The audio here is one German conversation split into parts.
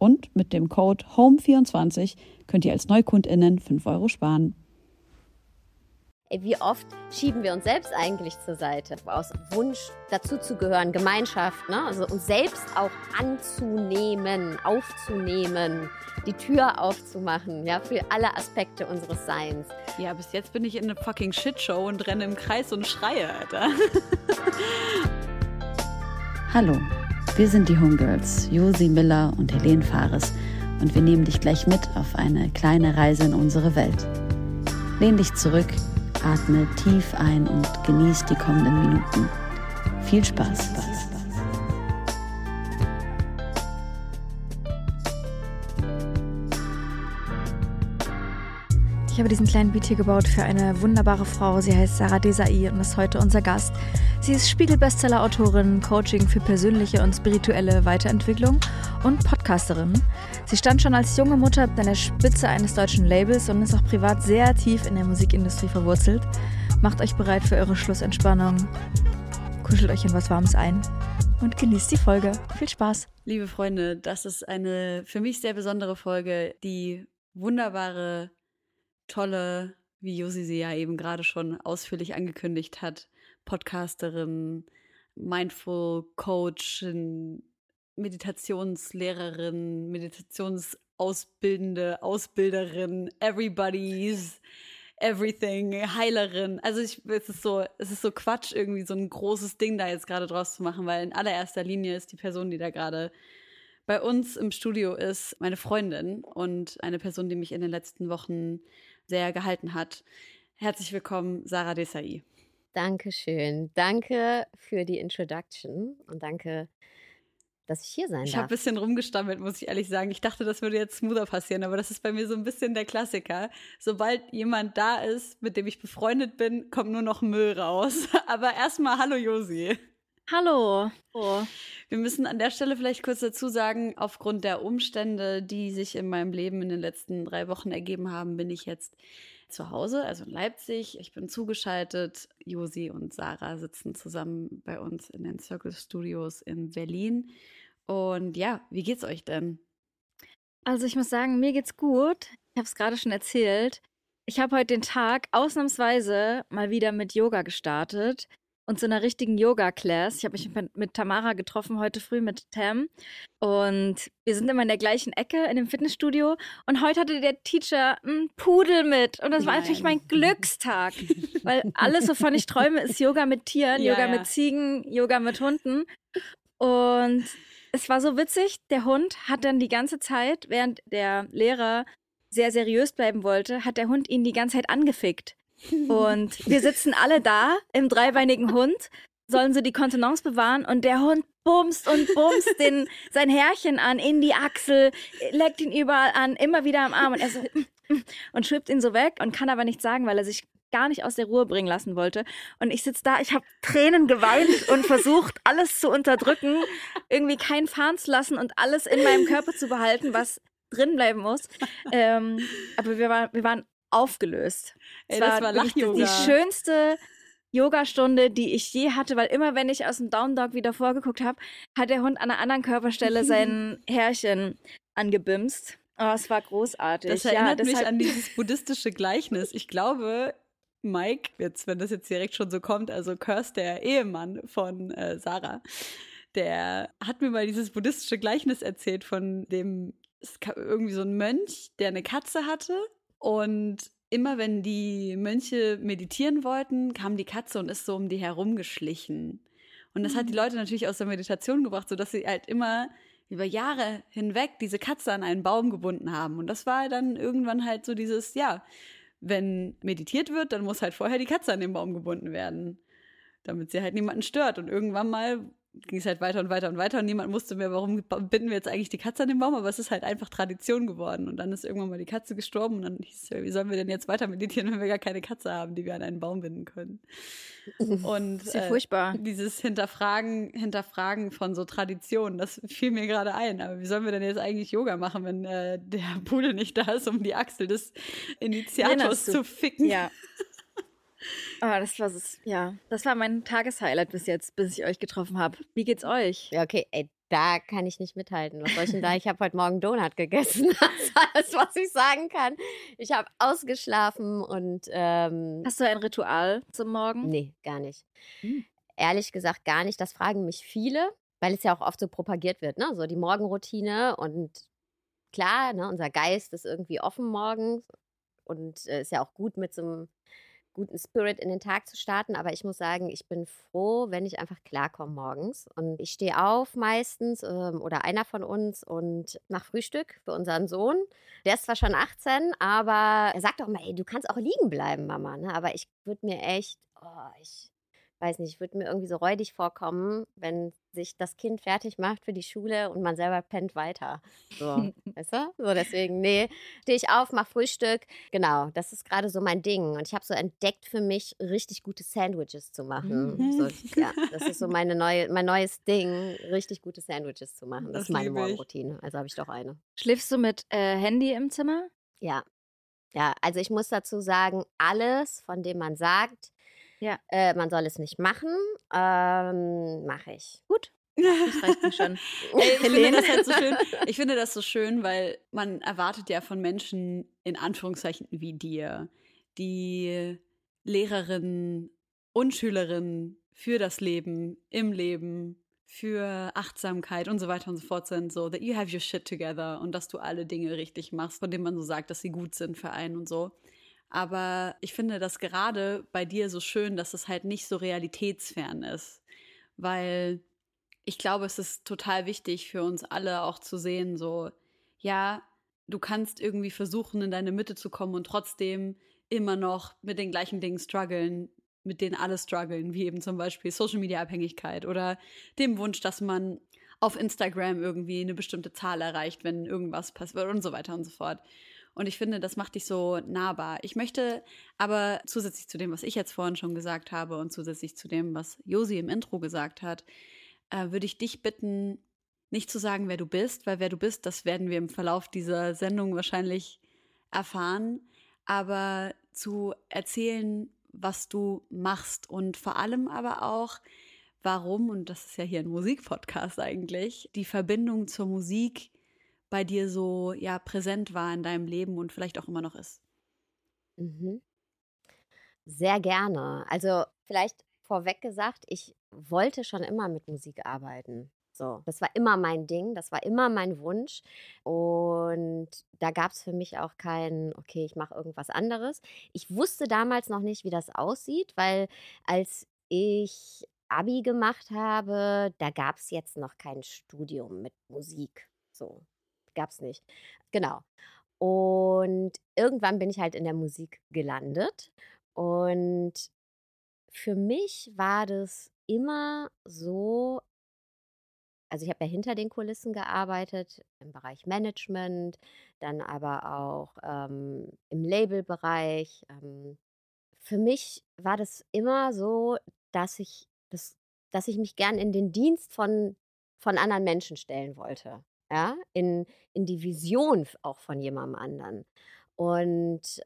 Und mit dem Code HOME24 könnt ihr als NeukundInnen 5 Euro sparen. Wie oft schieben wir uns selbst eigentlich zur Seite, aus Wunsch dazu zu gehören, Gemeinschaft, ne? also uns selbst auch anzunehmen, aufzunehmen, die Tür aufzumachen, ja, für alle Aspekte unseres Seins. Ja, bis jetzt bin ich in einer fucking Shitshow und renne im Kreis und schreie, Alter. Hallo, wir sind die Homegirls, Josi Miller und Helene Fares und wir nehmen dich gleich mit auf eine kleine Reise in unsere Welt. Lehn dich zurück, atme tief ein und genieß die kommenden Minuten. Viel Spaß. Ich habe diesen kleinen Beat hier gebaut für eine wunderbare Frau. Sie heißt Sarah Desai und ist heute unser Gast. Sie ist Spiegel-Bestseller-Autorin, Coaching für persönliche und spirituelle Weiterentwicklung und Podcasterin. Sie stand schon als junge Mutter an der Spitze eines deutschen Labels und ist auch privat sehr tief in der Musikindustrie verwurzelt. Macht euch bereit für eure Schlussentspannung. Kuschelt euch in was Warmes ein und genießt die Folge. Viel Spaß. Liebe Freunde, das ist eine für mich sehr besondere Folge, die wunderbare, tolle, wie Josi sie ja eben gerade schon ausführlich angekündigt hat, Podcasterin, Mindful Coach, Meditationslehrerin, Meditationsausbildende, Ausbilderin, everybody's everything, Heilerin. Also ich, es ist so, es ist so Quatsch, irgendwie so ein großes Ding da jetzt gerade draus zu machen, weil in allererster Linie ist die Person, die da gerade bei uns im Studio ist, meine Freundin und eine Person, die mich in den letzten Wochen sehr gehalten hat. Herzlich willkommen, Sarah Desai. Dankeschön. Danke für die Introduction und danke, dass ich hier sein ich darf. Ich habe ein bisschen rumgestammelt, muss ich ehrlich sagen. Ich dachte, das würde jetzt smoother passieren, aber das ist bei mir so ein bisschen der Klassiker. Sobald jemand da ist, mit dem ich befreundet bin, kommt nur noch Müll raus. Aber erstmal hallo Josi. Hallo. Oh. Wir müssen an der Stelle vielleicht kurz dazu sagen, aufgrund der Umstände, die sich in meinem Leben in den letzten drei Wochen ergeben haben, bin ich jetzt zu Hause, also in Leipzig. Ich bin zugeschaltet. Josi und Sarah sitzen zusammen bei uns in den Circle Studios in Berlin. Und ja, wie geht's euch denn? Also ich muss sagen, mir geht's gut. Ich habe es gerade schon erzählt. Ich habe heute den Tag ausnahmsweise mal wieder mit Yoga gestartet und zu einer richtigen Yoga-Class. Ich habe mich mit Tamara getroffen heute früh mit Tam und wir sind immer in der gleichen Ecke in dem Fitnessstudio und heute hatte der Teacher einen Pudel mit und das war Nein. natürlich mein Glückstag, weil alles, wovon ich träume, ist Yoga mit Tieren, ja, Yoga ja. mit Ziegen, Yoga mit Hunden und es war so witzig, der Hund hat dann die ganze Zeit, während der Lehrer sehr seriös bleiben wollte, hat der Hund ihn die ganze Zeit angefickt. Und wir sitzen alle da im dreibeinigen Hund, sollen sie die Kontenance bewahren und der Hund bumst und bumst den, sein Härchen an, in die Achsel, leckt ihn überall an, immer wieder am Arm und er so, und schwippt ihn so weg und kann aber nichts sagen, weil er sich gar nicht aus der Ruhe bringen lassen wollte. Und ich sitze da, ich habe Tränen geweint und versucht, alles zu unterdrücken, irgendwie keinen fahren zu lassen und alles in meinem Körper zu behalten, was drin bleiben muss. Ähm, aber wir, war, wir waren aufgelöst. Ey, das war, war die schönste Yogastunde, die ich je hatte, weil immer wenn ich aus dem Down Dog wieder vorgeguckt habe, hat der Hund an einer anderen Körperstelle sein Härchen angebimst. Oh, es war großartig. Das erinnert ja, mich an dieses buddhistische Gleichnis. Ich glaube, Mike, jetzt, wenn das jetzt direkt schon so kommt, also Curse, der Ehemann von äh, Sarah, der hat mir mal dieses buddhistische Gleichnis erzählt von dem irgendwie so ein Mönch, der eine Katze hatte und immer wenn die Mönche meditieren wollten, kam die Katze und ist so um die herumgeschlichen. Und das hat die Leute natürlich aus der Meditation gebracht, sodass sie halt immer über Jahre hinweg diese Katze an einen Baum gebunden haben. Und das war dann irgendwann halt so dieses, ja, wenn meditiert wird, dann muss halt vorher die Katze an den Baum gebunden werden, damit sie halt niemanden stört. Und irgendwann mal ging es halt weiter und weiter und weiter und niemand wusste mehr, warum binden wir jetzt eigentlich die Katze an den Baum, aber es ist halt einfach Tradition geworden. Und dann ist irgendwann mal die Katze gestorben und dann hieß es, wie sollen wir denn jetzt weiter meditieren, wenn wir gar keine Katze haben, die wir an einen Baum binden können. Und Sehr äh, furchtbar. dieses Hinterfragen, Hinterfragen von so Traditionen, das fiel mir gerade ein. Aber wie sollen wir denn jetzt eigentlich Yoga machen, wenn äh, der Pudel nicht da ist, um die Achsel des Initiators zu ficken? Ja. Ah, das war. Ja, das war mein Tageshighlight bis jetzt, bis ich euch getroffen habe. Wie geht's euch? Ja, okay, ey, da kann ich nicht mithalten. Was soll ich denn da? Ich habe heute Morgen Donut gegessen. Das ist alles, was ich sagen kann. Ich habe ausgeschlafen und. Ähm, Hast du ein Ritual zum Morgen? Nee, gar nicht. Hm. Ehrlich gesagt, gar nicht. Das fragen mich viele, weil es ja auch oft so propagiert wird, ne? So die Morgenroutine und klar, ne, unser Geist ist irgendwie offen morgens und äh, ist ja auch gut mit so einem guten Spirit in den Tag zu starten. Aber ich muss sagen, ich bin froh, wenn ich einfach klarkomme morgens. Und ich stehe auf meistens ähm, oder einer von uns und mache Frühstück für unseren Sohn. Der ist zwar schon 18, aber er sagt auch mal, ey, du kannst auch liegen bleiben, Mama. Ne? Aber ich würde mir echt, oh, ich weiß nicht, ich würde mir irgendwie so räudig vorkommen, wenn sich das Kind fertig macht für die Schule und man selber pennt weiter. So, weißt du? So, deswegen, nee, stehe ich auf, mach Frühstück. Genau, das ist gerade so mein Ding. Und ich habe so entdeckt für mich, richtig gute Sandwiches zu machen. Mhm. So, ja, das ist so meine neue, mein neues Ding, richtig gute Sandwiches zu machen. Das, das ist meine Morgenroutine. Also habe ich doch eine. Schläfst du mit äh, Handy im Zimmer? Ja. Ja, also ich muss dazu sagen, alles, von dem man sagt, ja. Äh, man soll es nicht machen. Ähm, Mache ich. Gut. Das reicht mir schon. Ey, ich, finde das halt so schön, ich finde das so schön, weil man erwartet ja von Menschen in Anführungszeichen wie dir, die Lehrerinnen und Schülerinnen für das Leben, im Leben, für Achtsamkeit und so weiter und so fort sind, so that you have your shit together und dass du alle Dinge richtig machst, von denen man so sagt, dass sie gut sind für einen und so. Aber ich finde das gerade bei dir so schön, dass es halt nicht so realitätsfern ist. Weil ich glaube, es ist total wichtig für uns alle auch zu sehen, so, ja, du kannst irgendwie versuchen, in deine Mitte zu kommen und trotzdem immer noch mit den gleichen Dingen strugglen, mit denen alle strugglen, wie eben zum Beispiel Social Media Abhängigkeit oder dem Wunsch, dass man auf Instagram irgendwie eine bestimmte Zahl erreicht, wenn irgendwas passiert und so weiter und so fort. Und ich finde, das macht dich so nahbar. Ich möchte aber zusätzlich zu dem, was ich jetzt vorhin schon gesagt habe und zusätzlich zu dem, was Josi im Intro gesagt hat, äh, würde ich dich bitten, nicht zu sagen, wer du bist, weil wer du bist, das werden wir im Verlauf dieser Sendung wahrscheinlich erfahren, aber zu erzählen, was du machst und vor allem aber auch, warum, und das ist ja hier ein Musikpodcast eigentlich, die Verbindung zur Musik bei dir so ja präsent war in deinem Leben und vielleicht auch immer noch ist. Mhm. Sehr gerne. Also vielleicht vorweg gesagt, ich wollte schon immer mit Musik arbeiten. So, das war immer mein Ding, das war immer mein Wunsch. Und da gab es für mich auch kein, okay, ich mache irgendwas anderes. Ich wusste damals noch nicht, wie das aussieht, weil als ich Abi gemacht habe, da gab es jetzt noch kein Studium mit Musik. So, gab es nicht. Genau. Und irgendwann bin ich halt in der Musik gelandet. Und für mich war das immer so, also ich habe ja hinter den Kulissen gearbeitet, im Bereich Management, dann aber auch ähm, im Labelbereich. Ähm, für mich war das immer so, dass ich, das, dass ich mich gern in den Dienst von, von anderen Menschen stellen wollte ja, in, in die Vision auch von jemandem anderen. Und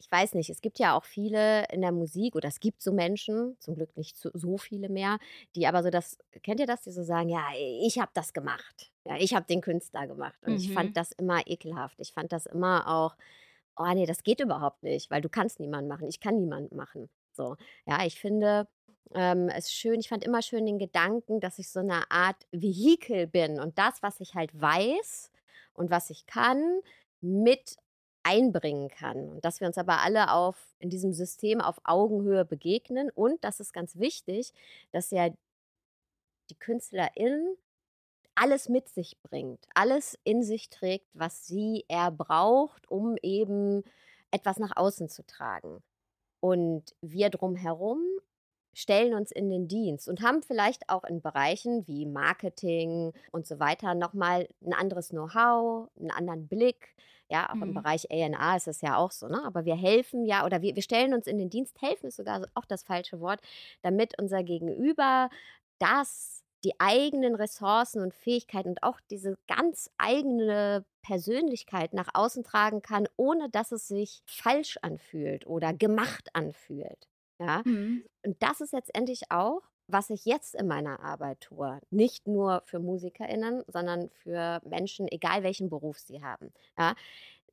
ich weiß nicht, es gibt ja auch viele in der Musik oder es gibt so Menschen, zum Glück nicht so, so viele mehr, die aber so das, kennt ihr das, die so sagen, ja, ich habe das gemacht. Ja, ich habe den Künstler gemacht. Und mhm. ich fand mhm. das immer ekelhaft. Ich fand das immer auch, oh nee, das geht überhaupt nicht, weil du kannst niemanden machen. Ich kann niemanden machen. So, ja, ich finde, ähm, es schön, ich fand immer schön den Gedanken, dass ich so eine Art Vehikel bin und das, was ich halt weiß und was ich kann, mit einbringen kann. Und dass wir uns aber alle auf, in diesem System auf Augenhöhe begegnen. Und das ist ganz wichtig, dass ja die Künstlerin alles mit sich bringt, alles in sich trägt, was sie er braucht, um eben etwas nach außen zu tragen. Und wir drumherum stellen uns in den Dienst und haben vielleicht auch in Bereichen wie Marketing und so weiter nochmal ein anderes Know-how, einen anderen Blick. Ja, auch mhm. im Bereich ANA ist es ja auch so, ne? Aber wir helfen ja, oder wir, wir stellen uns in den Dienst, helfen ist sogar auch das falsche Wort, damit unser Gegenüber das, die eigenen Ressourcen und Fähigkeiten und auch diese ganz eigene Persönlichkeit nach außen tragen kann, ohne dass es sich falsch anfühlt oder gemacht anfühlt. Ja? Mhm. Und das ist letztendlich auch, was ich jetzt in meiner Arbeit tue. Nicht nur für MusikerInnen, sondern für Menschen, egal welchen Beruf sie haben. Ja?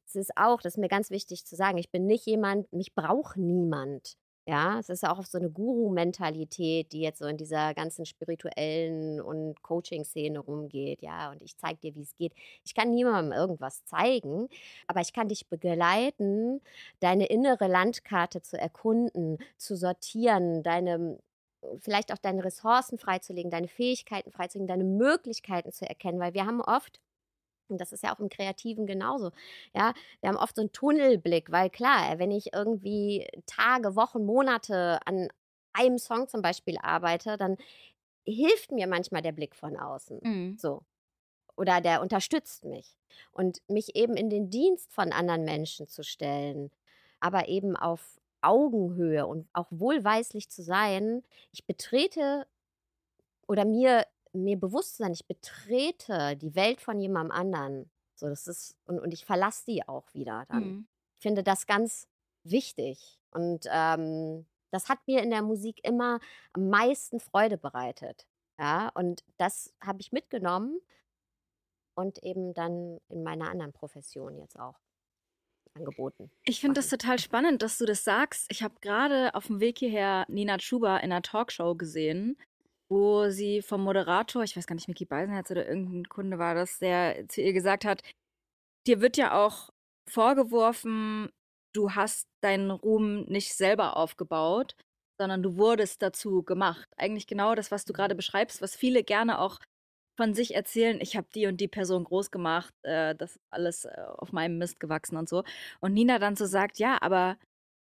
Es ist auch, das ist mir ganz wichtig zu sagen, ich bin nicht jemand, mich braucht niemand. Ja, es ist auch so eine Guru-Mentalität, die jetzt so in dieser ganzen spirituellen und Coaching-Szene rumgeht. Ja, und ich zeige dir, wie es geht. Ich kann niemandem irgendwas zeigen, aber ich kann dich begleiten, deine innere Landkarte zu erkunden, zu sortieren, deine vielleicht auch deine Ressourcen freizulegen, deine Fähigkeiten freizulegen, deine Möglichkeiten zu erkennen, weil wir haben oft und das ist ja auch im Kreativen genauso. Ja, wir haben oft so einen Tunnelblick, weil klar, wenn ich irgendwie Tage, Wochen, Monate an einem Song zum Beispiel arbeite, dann hilft mir manchmal der Blick von außen. Mhm. So. Oder der unterstützt mich. Und mich eben in den Dienst von anderen Menschen zu stellen, aber eben auf Augenhöhe und auch wohlweislich zu sein, ich betrete oder mir mir bewusst zu sein, ich betrete die Welt von jemandem anderen. So, das ist, und, und ich verlasse die auch wieder dann. Mhm. Ich finde das ganz wichtig. Und ähm, das hat mir in der Musik immer am meisten Freude bereitet. Ja, und das habe ich mitgenommen und eben dann in meiner anderen Profession jetzt auch angeboten. Ich finde das total spannend, dass du das sagst. Ich habe gerade auf dem Weg hierher Nina Schuber in einer Talkshow gesehen wo sie vom Moderator, ich weiß gar nicht, Mickey Beisenherz oder irgendein Kunde war das, der zu ihr gesagt hat, dir wird ja auch vorgeworfen, du hast deinen Ruhm nicht selber aufgebaut, sondern du wurdest dazu gemacht. Eigentlich genau das, was du gerade beschreibst, was viele gerne auch von sich erzählen, ich habe die und die Person groß gemacht, äh, das ist alles äh, auf meinem Mist gewachsen und so. Und Nina dann so sagt, ja, aber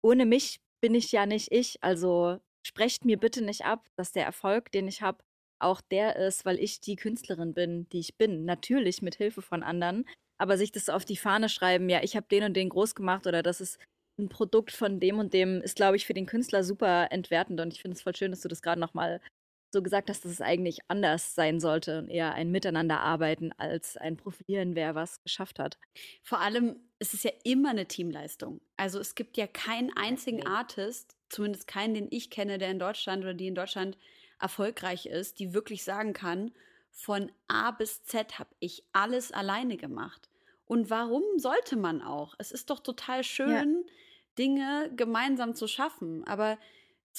ohne mich bin ich ja nicht ich. Also sprecht mir bitte nicht ab, dass der Erfolg, den ich habe, auch der ist, weil ich die Künstlerin bin, die ich bin. Natürlich mit Hilfe von anderen, aber sich das auf die Fahne schreiben, ja, ich habe den und den groß gemacht oder das ist ein Produkt von dem und dem, ist, glaube ich, für den Künstler super entwertend. Und ich finde es voll schön, dass du das gerade nochmal so gesagt hast, dass es eigentlich anders sein sollte und eher ein Miteinanderarbeiten als ein Profilieren, wer was geschafft hat. Vor allem ist es ja immer eine Teamleistung. Also es gibt ja keinen einzigen Artist, zumindest keinen, den ich kenne, der in Deutschland oder die in Deutschland erfolgreich ist, die wirklich sagen kann, von A bis Z habe ich alles alleine gemacht. Und warum sollte man auch? Es ist doch total schön, ja. Dinge gemeinsam zu schaffen. Aber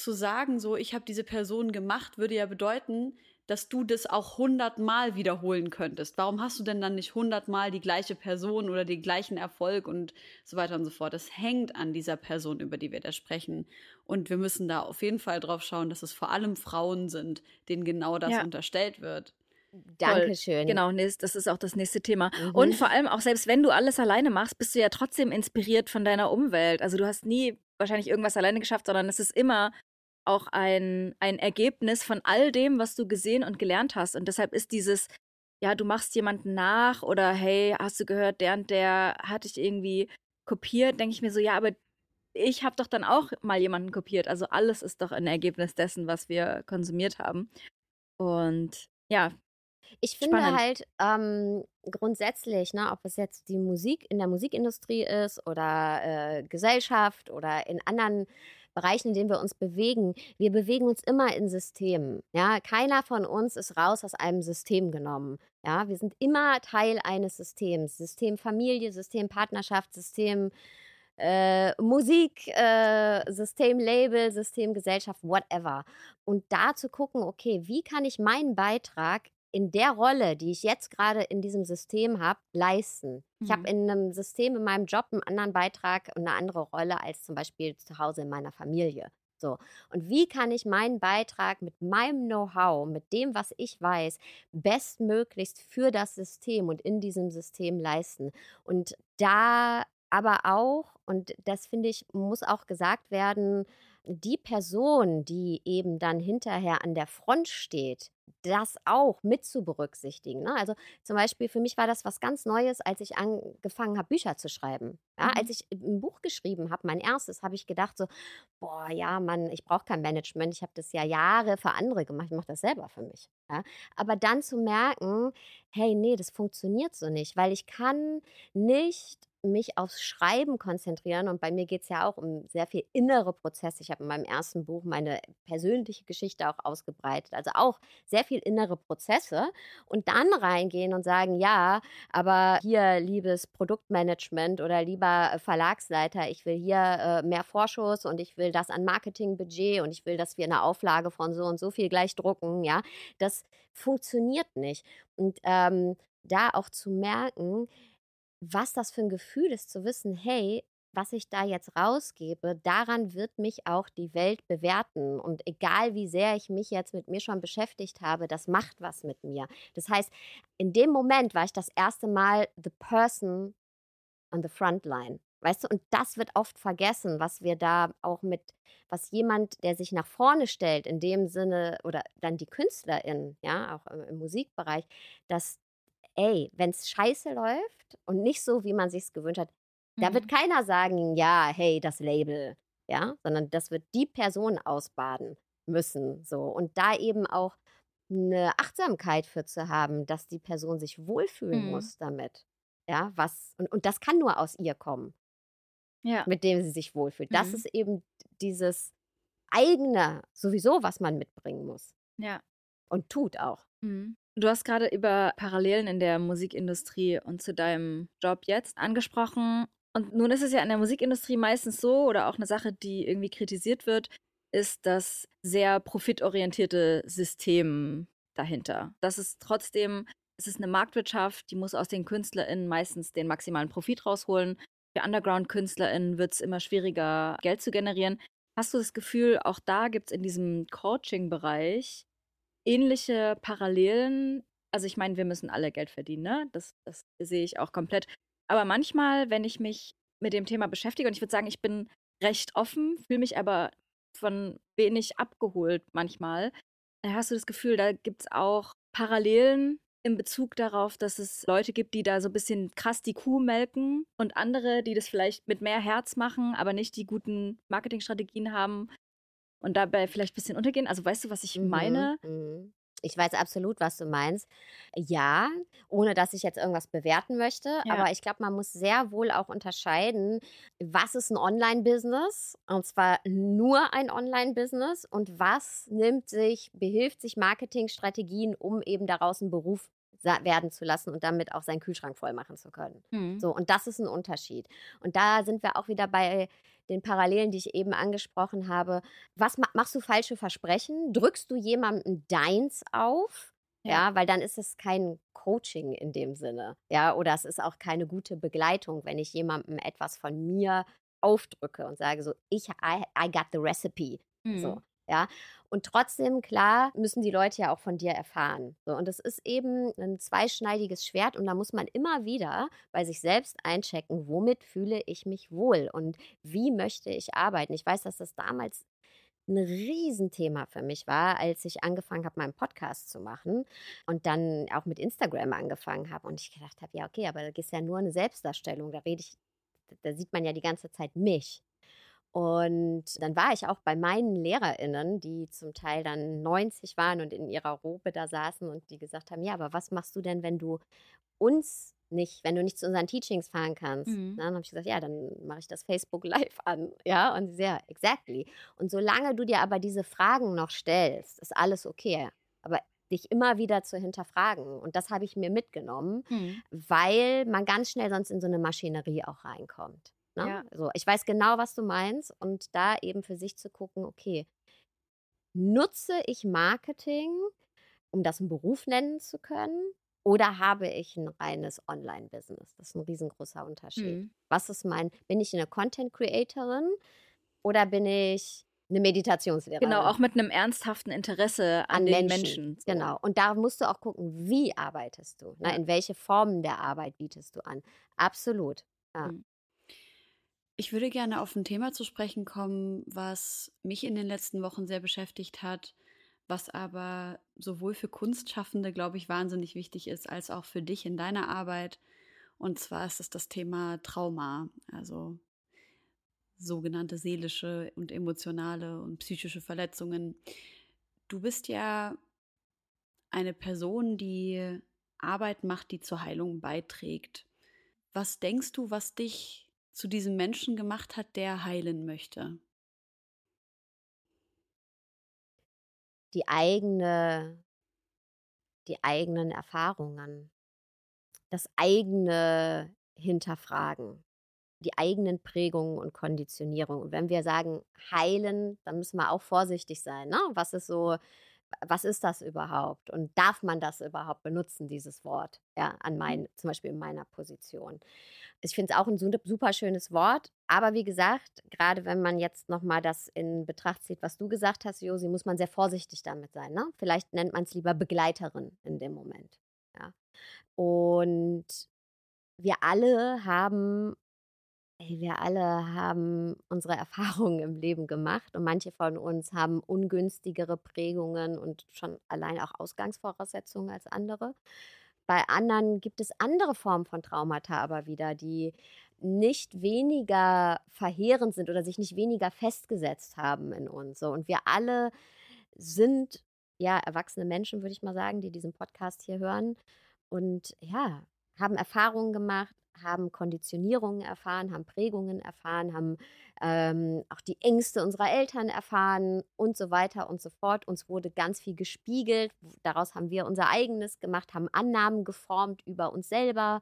zu sagen, so, ich habe diese Person gemacht, würde ja bedeuten, dass du das auch hundertmal wiederholen könntest. Warum hast du denn dann nicht hundertmal die gleiche Person oder den gleichen Erfolg und so weiter und so fort? Das hängt an dieser Person, über die wir da sprechen. Und wir müssen da auf jeden Fall drauf schauen, dass es vor allem Frauen sind, denen genau das ja. unterstellt wird. Dankeschön. Genau, das ist auch das nächste Thema. Mhm. Und vor allem auch selbst wenn du alles alleine machst, bist du ja trotzdem inspiriert von deiner Umwelt. Also du hast nie wahrscheinlich irgendwas alleine geschafft, sondern es ist immer auch ein, ein Ergebnis von all dem, was du gesehen und gelernt hast. Und deshalb ist dieses, ja, du machst jemanden nach oder hey, hast du gehört, der und der hat dich irgendwie kopiert, denke ich mir so, ja, aber ich habe doch dann auch mal jemanden kopiert. Also alles ist doch ein Ergebnis dessen, was wir konsumiert haben. Und ja. Ich finde spannend. halt ähm, grundsätzlich, ne, ob es jetzt die Musik in der Musikindustrie ist oder äh, Gesellschaft oder in anderen Bereichen, in denen wir uns bewegen, wir bewegen uns immer in Systemen. Ja, keiner von uns ist raus aus einem System genommen. Ja, wir sind immer Teil eines Systems. System Familie, System Partnerschaft, System äh, Musik, äh, System Label, System Gesellschaft, whatever. Und da zu gucken, okay, wie kann ich meinen Beitrag in der Rolle, die ich jetzt gerade in diesem System habe, leisten? Ich habe Mhm. in einem System in meinem Job einen anderen Beitrag und eine andere Rolle als zum Beispiel zu Hause in meiner Familie. So. Und wie kann ich meinen Beitrag mit meinem Know-how, mit dem, was ich weiß, bestmöglichst für das System und in diesem System leisten? Und da aber auch, und das finde ich, muss auch gesagt werden, die Person, die eben dann hinterher an der Front steht, das auch mit zu berücksichtigen. Ne? Also zum Beispiel für mich war das was ganz Neues, als ich angefangen habe, Bücher zu schreiben. Ja, Mhm. Als ich ein Buch geschrieben habe, mein erstes, habe ich gedacht so, boah, ja, Mann, ich brauche kein Management. Ich habe das ja Jahre für andere gemacht. Ich mache das selber für mich. Ja? Aber dann zu merken, hey, nee, das funktioniert so nicht, weil ich kann nicht mich aufs Schreiben konzentrieren und bei mir geht es ja auch um sehr viel innere Prozesse. Ich habe in meinem ersten Buch meine persönliche Geschichte auch ausgebreitet, also auch sehr viel innere Prozesse und dann reingehen und sagen, ja, aber hier, liebes Produktmanagement oder lieber Verlagsleiter, ich will hier äh, mehr Vorschuss und ich will das an Marketingbudget und ich will, dass wir eine Auflage von so und so viel gleich drucken, ja, das funktioniert nicht. Und ähm, da auch zu merken, was das für ein Gefühl ist, zu wissen, hey, was ich da jetzt rausgebe, daran wird mich auch die Welt bewerten. Und egal wie sehr ich mich jetzt mit mir schon beschäftigt habe, das macht was mit mir. Das heißt, in dem Moment war ich das erste Mal the person on the front line. Weißt du, und das wird oft vergessen, was wir da auch mit, was jemand, der sich nach vorne stellt, in dem Sinne, oder dann die KünstlerInnen, ja, auch im, im Musikbereich, dass ey, wenn es scheiße läuft und nicht so, wie man sich gewünscht hat, da wird Mhm. keiner sagen, ja, hey, das Label, ja, sondern das wird die Person ausbaden müssen, so und da eben auch eine Achtsamkeit für zu haben, dass die Person sich wohlfühlen Mhm. muss damit, ja, was und, und das kann nur aus ihr kommen, Ja. mit dem sie sich wohlfühlt. Das Mhm. ist eben dieses eigene sowieso, was man mitbringen muss Ja. und tut auch. Mhm. Du hast gerade über Parallelen in der Musikindustrie und zu deinem Job jetzt angesprochen. Und nun ist es ja in der Musikindustrie meistens so, oder auch eine Sache, die irgendwie kritisiert wird, ist das sehr profitorientierte System dahinter. Das ist trotzdem, es ist eine Marktwirtschaft, die muss aus den KünstlerInnen meistens den maximalen Profit rausholen. Für Underground-KünstlerInnen wird es immer schwieriger, Geld zu generieren. Hast du das Gefühl, auch da gibt es in diesem Coaching-Bereich ähnliche Parallelen. Also ich meine, wir müssen alle Geld verdienen, ne? Das, das sehe ich auch komplett. Aber manchmal, wenn ich mich mit dem Thema beschäftige, und ich würde sagen, ich bin recht offen, fühle mich aber von wenig abgeholt manchmal, äh, hast du das Gefühl, da gibt es auch Parallelen in Bezug darauf, dass es Leute gibt, die da so ein bisschen krass die Kuh melken und andere, die das vielleicht mit mehr Herz machen, aber nicht die guten Marketingstrategien haben und dabei vielleicht ein bisschen untergehen. Also weißt du, was ich Mhm, meine? mhm. Ich weiß absolut, was du meinst. Ja, ohne dass ich jetzt irgendwas bewerten möchte. Ja. Aber ich glaube, man muss sehr wohl auch unterscheiden, was ist ein Online-Business? Und zwar nur ein Online-Business. Und was nimmt sich, behilft sich Marketingstrategien, um eben daraus einen Beruf werden zu lassen und damit auch seinen Kühlschrank voll machen zu können. Hm. So, und das ist ein Unterschied. Und da sind wir auch wieder bei den Parallelen, die ich eben angesprochen habe. Was ma machst du falsche Versprechen? Drückst du jemandem deins auf? Ja. Ja. weil dann ist es kein Coaching in dem Sinne. Ja, oder es ist auch keine gute Begleitung, wenn ich jemandem etwas von mir aufdrücke und sage so, ich, I, I got the recipe. Hm. So, ja. Und trotzdem, klar, müssen die Leute ja auch von dir erfahren. So, und es ist eben ein zweischneidiges Schwert und da muss man immer wieder bei sich selbst einchecken, womit fühle ich mich wohl und wie möchte ich arbeiten. Ich weiß, dass das damals ein Riesenthema für mich war, als ich angefangen habe, meinen Podcast zu machen und dann auch mit Instagram angefangen habe und ich gedacht habe, ja, okay, aber das ist ja nur eine Selbstdarstellung, da rede ich, da sieht man ja die ganze Zeit mich. Und dann war ich auch bei meinen LehrerInnen, die zum Teil dann 90 waren und in ihrer Robe da saßen und die gesagt haben, ja, aber was machst du denn, wenn du uns nicht, wenn du nicht zu unseren Teachings fahren kannst? Mhm. Dann habe ich gesagt, ja, dann mache ich das Facebook Live an. Ja, und sehr, exactly. Und solange du dir aber diese Fragen noch stellst, ist alles okay. Aber dich immer wieder zu hinterfragen. Und das habe ich mir mitgenommen, Hm. weil man ganz schnell sonst in so eine Maschinerie auch reinkommt. Ne? Ja. So, ich weiß genau, was du meinst und da eben für sich zu gucken, okay, nutze ich Marketing um das einen Beruf nennen zu können? Oder habe ich ein reines Online-Business? Das ist ein riesengroßer Unterschied. Mhm. Was ist mein, bin ich eine Content-Creatorin oder bin ich eine Meditationslehrerin? Genau, auch mit einem ernsthaften Interesse an, an den Menschen. Menschen. so. Genau. Und da musst du auch gucken, wie arbeitest du? Ne? Ja. In welche Formen der Arbeit bietest du an? Absolut. Ich würde gerne auf ein Thema zu sprechen kommen, was mich in den letzten Wochen sehr beschäftigt hat, was aber sowohl für Kunstschaffende, glaube ich, wahnsinnig wichtig ist, als auch für dich in deiner Arbeit. Und zwar ist es das Thema Trauma, also sogenannte seelische und emotionale und psychische Verletzungen. Du bist ja eine Person, die Arbeit macht, die zur Heilung beiträgt. Was denkst du, was dich zu diesem Menschen gemacht hat, der heilen möchte? Die eigene, die eigenen Erfahrungen, das eigene Hinterfragen, die eigenen Prägungen und Konditionierungen. Und wenn wir sagen heilen, dann müssen wir auch vorsichtig sein. Ne? Was ist so, was ist das überhaupt? Und darf man das überhaupt benutzen, dieses Wort? Ja, an mein, zum Beispiel in meiner Position. Ich finde es auch ein su- super schönes Wort. Aber wie gesagt, gerade wenn man jetzt nochmal das in Betracht zieht, was du gesagt hast, Josi, muss man sehr vorsichtig damit sein. Ne? Vielleicht nennt man es lieber Begleiterin in dem Moment. Ja? Und wir alle haben, ey, wir alle haben unsere Erfahrungen im Leben gemacht und manche von uns haben ungünstigere Prägungen und schon allein auch Ausgangsvoraussetzungen als andere. Bei anderen gibt es andere Formen von Traumata aber wieder, die nicht weniger verheerend sind oder sich nicht weniger festgesetzt haben in uns. So. Und wir alle sind ja erwachsene Menschen, würde ich mal sagen, die diesen Podcast hier hören und ja, haben Erfahrungen gemacht, haben Konditionierungen erfahren, haben Prägungen erfahren, haben ähm, auch die Ängste unserer Eltern erfahren und so weiter und so fort. Uns wurde ganz viel gespiegelt. Daraus haben wir unser eigenes gemacht, haben Annahmen geformt über uns selber,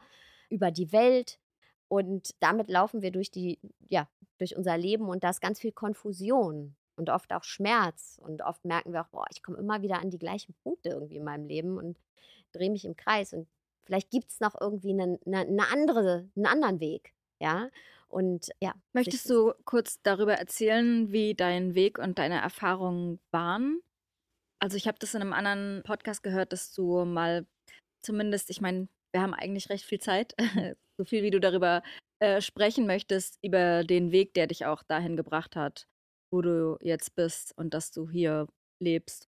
über die Welt. Und damit laufen wir durch die, ja, durch unser Leben und da ist ganz viel Konfusion und oft auch Schmerz. Und oft merken wir auch, boah, ich komme immer wieder an die gleichen Punkte irgendwie in meinem Leben und drehe mich im Kreis. Und vielleicht gibt es noch irgendwie einen, eine, eine andere, einen anderen Weg. Ja. Und ja. Möchtest du kurz darüber erzählen, wie dein Weg und deine Erfahrungen waren? Also ich habe das in einem anderen Podcast gehört, dass du mal zumindest, ich meine, wir haben eigentlich recht viel Zeit, so viel wie du darüber äh, sprechen möchtest, über den Weg, der dich auch dahin gebracht hat, wo du jetzt bist und dass du hier lebst.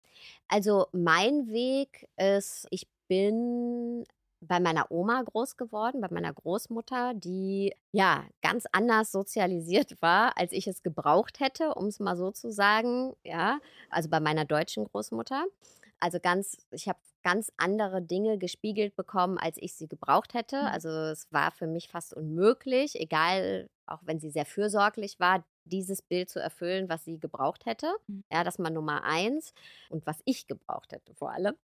Also mein Weg ist, ich bin bei meiner Oma groß geworden, bei meiner Großmutter, die ja ganz anders sozialisiert war, als ich es gebraucht hätte, um es mal so zu sagen. Ja, also bei meiner deutschen Großmutter. Also ganz, ich habe ganz andere Dinge gespiegelt bekommen, als ich sie gebraucht hätte. Mhm. Also es war für mich fast unmöglich, egal, auch wenn sie sehr fürsorglich war, dieses Bild zu erfüllen, was sie gebraucht hätte. Mhm. Ja, das war Nummer eins und was ich gebraucht hätte vor allem.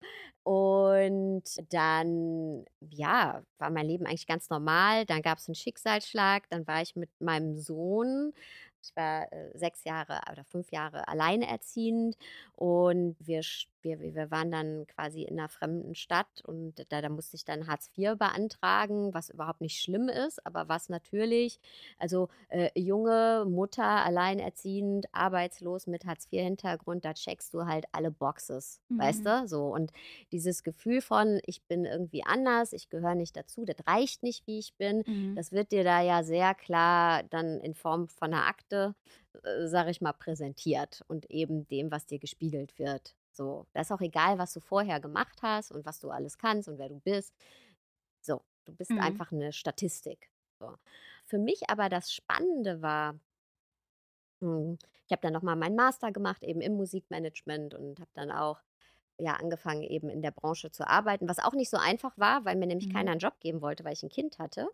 Und dann, ja, war mein Leben eigentlich ganz normal. Dann gab es einen Schicksalsschlag. Dann war ich mit meinem Sohn, ich war äh, sechs Jahre oder fünf Jahre alleinerziehend und wir, wir, wir waren dann quasi in einer fremden Stadt und da, da musste ich dann Hartz IV beantragen, was überhaupt nicht schlimm ist, aber was natürlich, also äh, junge Mutter, alleinerziehend, arbeitslos mit Hartz IV-Hintergrund, da checkst du halt alle Boxes, weißt Mhm. du? So und dieses Gefühl von, ich bin irgendwie anders, ich gehöre nicht dazu, das reicht nicht, wie ich bin, Mhm. das wird dir da ja sehr klar dann in Form von einer Akte, äh, sage ich mal, präsentiert und eben dem, was dir gespiegelt wird. So, da ist auch egal, was du vorher gemacht hast und was du alles kannst und wer du bist. So, du bist Mhm. einfach eine Statistik. So. Für mich aber das Spannende war, hm, ich habe dann nochmal meinen Master gemacht, eben im Musikmanagement und habe dann auch ja, angefangen, eben in der Branche zu arbeiten, was auch nicht so einfach war, weil mir nämlich Mhm. keiner einen Job geben wollte, weil ich ein Kind hatte.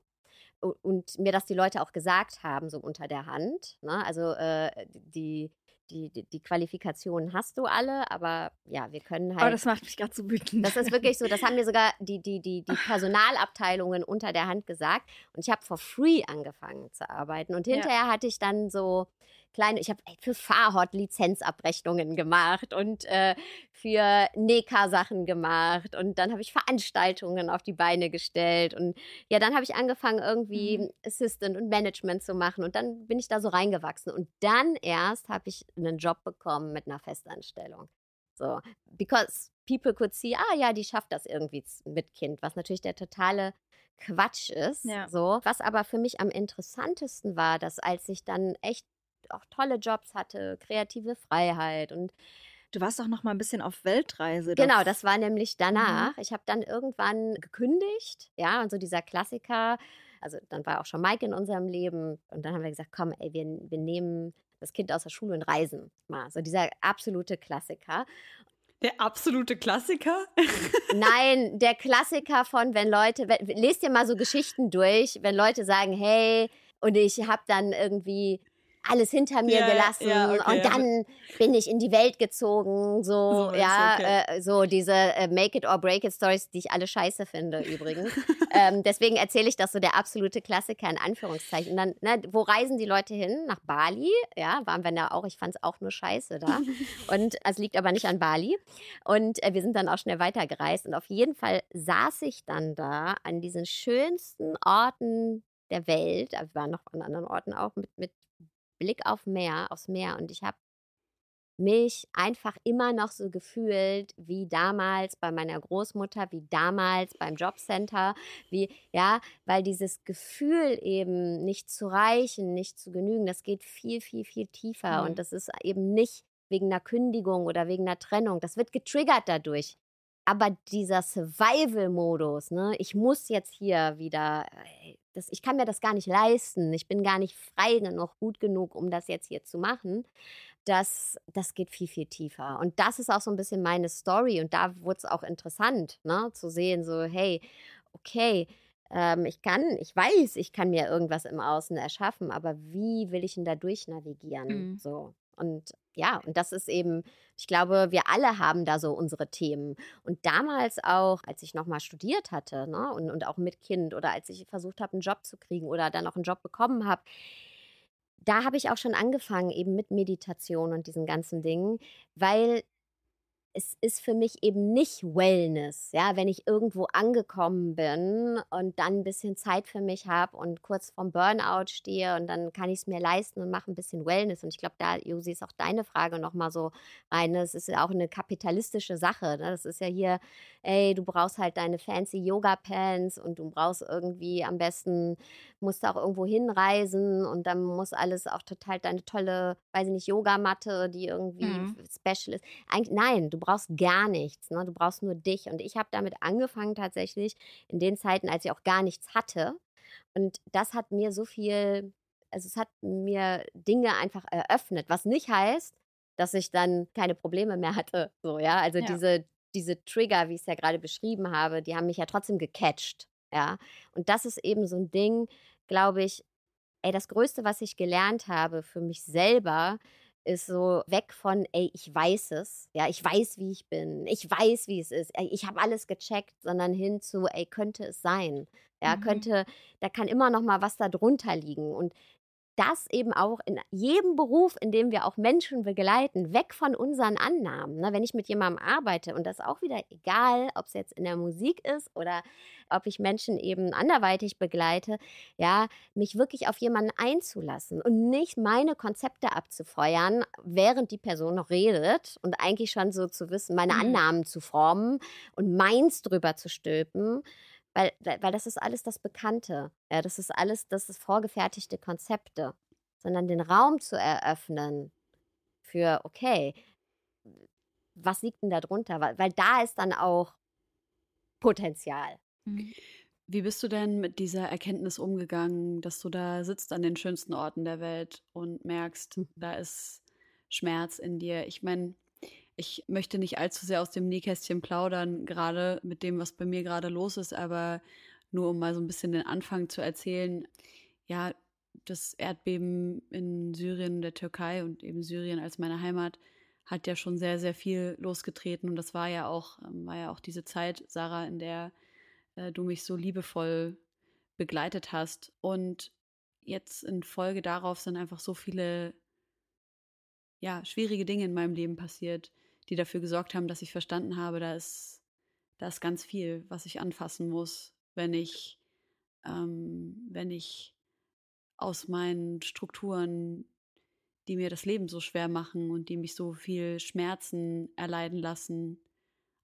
Und mir das die Leute auch gesagt haben, so unter der Hand. Ne? Also äh, die, die, die, die Qualifikationen hast du alle, aber ja, wir können Oh, halt. das macht mich gerade so wütend. Das ist wirklich so, das haben mir sogar die, die, die, die Personalabteilungen unter der Hand gesagt. Und ich habe for free angefangen zu arbeiten. Und Ja. hinterher hatte ich dann so kleine, ich habe für Fahrhot Lizenzabrechnungen gemacht und äh, für Neka Sachen gemacht und dann habe ich Veranstaltungen auf die Beine gestellt und ja, dann habe ich angefangen irgendwie mhm. Assistant und Management zu machen und dann bin ich da so reingewachsen und dann erst habe ich einen Job bekommen mit einer Festanstellung. So, because people could see, ah ja, die schafft das irgendwie mit Kind, was natürlich der totale Quatsch ist. Ja. So. Was aber für mich am interessantesten war, dass als ich dann echt auch tolle Jobs hatte, kreative Freiheit und Du warst auch noch mal ein bisschen auf Weltreise. Genau, das war nämlich mhm. danach. Mhm. Ich habe dann irgendwann gekündigt, ja, und so dieser Klassiker. Also dann war auch schon Mike in unserem Leben und dann haben wir gesagt, komm, ey, wir, wir nehmen das Kind aus der Schule und reisen mal. So dieser absolute Klassiker. Der absolute Klassiker? Nein, der Klassiker von, wenn Leute, wenn, lest dir mal so Geschichten durch, wenn Leute sagen, hey, und ich habe dann irgendwie alles hinter mir ja, gelassen ja, okay, und dann ja. bin ich in die Welt gezogen, so, so ja, okay. äh, so diese äh, Make it or break it Stories, die ich alle scheiße finde übrigens. ähm, deswegen erzähle ich das so der absolute Klassiker in Anführungszeichen. Und dann, ne, wo reisen die Leute hin? Nach Bali, ja, waren wir da auch. Ich fand es auch nur scheiße da. und es liegt aber nicht an Bali. Und äh, wir sind dann auch schnell weitergereist. Und auf jeden Fall saß ich dann da an diesen schönsten Orten der Welt, wir waren noch an anderen Orten auch, mit, mit Blick auf Meer, aufs Meer und ich habe mich einfach immer noch so gefühlt wie damals bei meiner Großmutter, wie damals beim Jobcenter, wie, ja, weil dieses Gefühl eben nicht zu reichen, nicht zu genügen, das geht viel, viel, viel tiefer mhm. und das ist eben nicht wegen einer Kündigung oder wegen einer Trennung, das wird getriggert dadurch. Aber dieser Survival-Modus, ne, ich muss jetzt hier wieder, äh, das, ich kann mir das gar nicht leisten, ich bin gar nicht frei genug, gut genug, um das jetzt hier zu machen. Das, das geht viel, viel tiefer. Und das ist auch so ein bisschen meine Story. Und da wurde es auch interessant, ne, zu sehen, so, hey, okay, ähm, ich kann, ich weiß, ich kann mir irgendwas im Außen erschaffen, aber wie will ich denn da durchnavigieren? Mhm. So. Und ja, und das ist eben, ich glaube, wir alle haben da so unsere Themen. Und damals auch, als ich nochmal studiert hatte, ne, und, und auch mit Kind oder als ich versucht habe, einen Job zu kriegen oder dann auch einen Job bekommen habe, da habe ich auch schon angefangen, eben mit Meditation und diesen ganzen Dingen, weil es ist für mich eben nicht Wellness, ja, wenn ich irgendwo angekommen bin und dann ein bisschen Zeit für mich habe und kurz vorm Burnout stehe und dann kann ich es mir leisten und mache ein bisschen Wellness. Und ich glaube, da, Josi, ist auch deine Frage nochmal so rein. Das ist ja auch eine kapitalistische Sache. Ne? Das ist ja hier, ey, du brauchst halt deine fancy Yoga-Pants und du brauchst irgendwie am besten, musst du auch irgendwo hinreisen und dann muss alles auch total deine tolle, weiß ich nicht, Yogamatte, die irgendwie mhm. special ist. Eigentlich, nein, du brauchst gar nichts. Ne? Du brauchst nur dich. Und ich habe damit angefangen tatsächlich in den Zeiten, als ich auch gar nichts hatte. Und das hat mir so viel, also es hat mir Dinge einfach eröffnet, was nicht heißt, dass ich dann keine Probleme mehr hatte. So, ja. Also ja. diese, diese Trigger, wie ich es ja gerade beschrieben habe, die haben mich ja trotzdem gecatcht. Ja. Und das ist eben so ein Ding, glaube ich, ey, das Größte, was ich gelernt habe für mich selber, ist so weg von, ey, ich weiß es, ja, ich weiß, wie ich bin, ich weiß, wie es ist, ey, ich habe alles gecheckt, sondern hin zu, ey, könnte es sein, ja, mhm. könnte, da kann immer noch mal was darunter liegen und das eben auch in jedem Beruf, in dem wir auch Menschen begleiten, weg von unseren Annahmen. Ne? Wenn ich mit jemandem arbeite und das auch wieder egal, ob es jetzt in der Musik ist oder ob ich Menschen eben anderweitig begleite, ja, mich wirklich auf jemanden einzulassen und nicht meine Konzepte abzufeuern, während die Person noch redet und eigentlich schon so zu wissen, meine mhm. Annahmen zu formen und meins drüber zu stülpen weil, weil das ist alles das Bekannte. Ja, das ist alles, das ist vorgefertigte Konzepte. Sondern den Raum zu eröffnen für, okay, was liegt denn da drunter? Weil, weil da ist dann auch Potenzial. Mhm. Wie bist du denn mit dieser Erkenntnis umgegangen, dass du da sitzt an den schönsten Orten der Welt und merkst, hm. da ist Schmerz in dir? Ich meine, ich möchte nicht allzu sehr aus dem Nähkästchen plaudern, gerade mit dem, was bei mir gerade los ist, aber nur um mal so ein bisschen den Anfang zu erzählen. Ja, das Erdbeben in Syrien, der Türkei und eben Syrien als meine Heimat hat ja schon sehr, sehr viel losgetreten. Und das war ja auch, ähm, war ja auch diese Zeit, Sarah, in der äh, du mich so liebevoll begleitet hast. Und jetzt in Folge darauf sind einfach so viele ja, schwierige Dinge in meinem Leben passiert, die dafür gesorgt haben, dass ich verstanden habe, da ist, da ist ganz viel, was ich anfassen muss, wenn ich, ähm, wenn ich aus meinen Strukturen, die mir das Leben so schwer machen und die mich so viel Schmerzen erleiden lassen,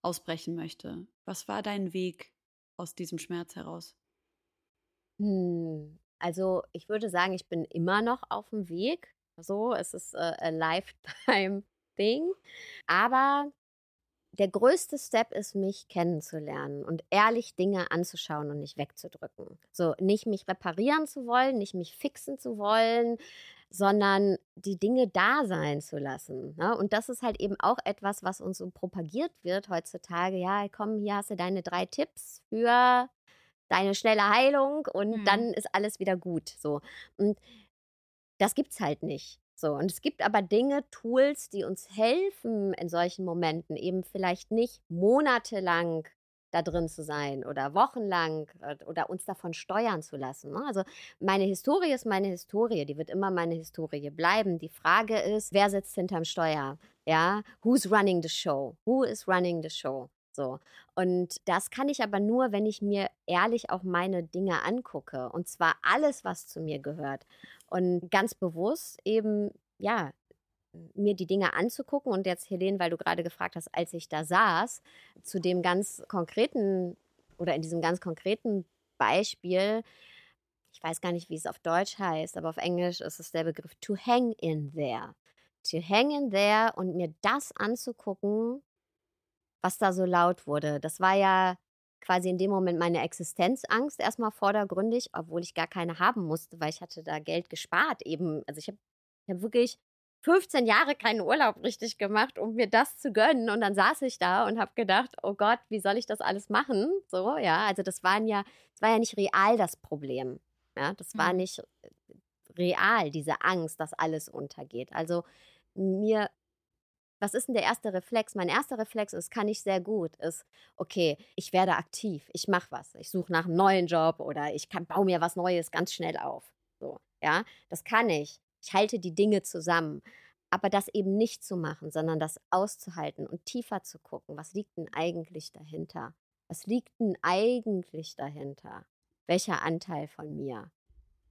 ausbrechen möchte. Was war dein Weg aus diesem Schmerz heraus? Hm, also ich würde sagen, ich bin immer noch auf dem Weg. So, es ist äh, a lifetime thing. Aber der größte Step ist, mich kennenzulernen und ehrlich Dinge anzuschauen und nicht wegzudrücken. So, nicht mich reparieren zu wollen, nicht mich fixen zu wollen, sondern die Dinge da sein zu lassen. Ne? Und das ist halt eben auch etwas, was uns so propagiert wird heutzutage. Ja, komm, hier hast du deine drei Tipps für deine schnelle Heilung und mhm. dann ist alles wieder gut. So. Und das gibt's halt nicht. So, und es gibt aber Dinge, Tools, die uns helfen in solchen Momenten, eben vielleicht nicht monatelang da drin zu sein oder wochenlang äh, oder uns davon steuern zu lassen. Ne? Also meine Historie ist meine Historie, die wird immer meine Historie bleiben. Die Frage ist, wer sitzt hinterm Steuer? Ja, who's running the show? Who is running the show? So. Und das kann ich aber nur, wenn ich mir ehrlich auch meine Dinge angucke. Und zwar alles, was zu mir gehört. Und ganz bewusst eben, ja, mir die Dinge anzugucken. Und jetzt, Helene, weil du gerade gefragt hast, als ich da saß, zu dem ganz konkreten oder in diesem ganz konkreten Beispiel, ich weiß gar nicht, wie es auf Deutsch heißt, aber auf Englisch ist es der Begriff to hang in there. To hang in there und mir das anzugucken, was da so laut wurde. Das war ja quasi in dem Moment meine Existenzangst erstmal vordergründig, obwohl ich gar keine haben musste, weil ich hatte da Geld gespart eben. Also ich habe hab wirklich 15 Jahre keinen Urlaub richtig gemacht, um mir das zu gönnen. Und dann saß ich da und habe gedacht, oh Gott, wie soll ich das alles machen? So, ja, also das waren ja, das war ja nicht real das Problem. Ja, das war mhm. nicht real, diese Angst, dass alles untergeht. Also mir was ist denn der erste Reflex? Mein erster Reflex ist, kann ich sehr gut, ist, okay, ich werde aktiv, ich mache was, ich suche nach einem neuen Job oder ich kann, baue mir was Neues ganz schnell auf. So, ja, das kann ich. Ich halte die Dinge zusammen. Aber das eben nicht zu machen, sondern das auszuhalten und tiefer zu gucken, was liegt denn eigentlich dahinter? Was liegt denn eigentlich dahinter? Welcher Anteil von mir?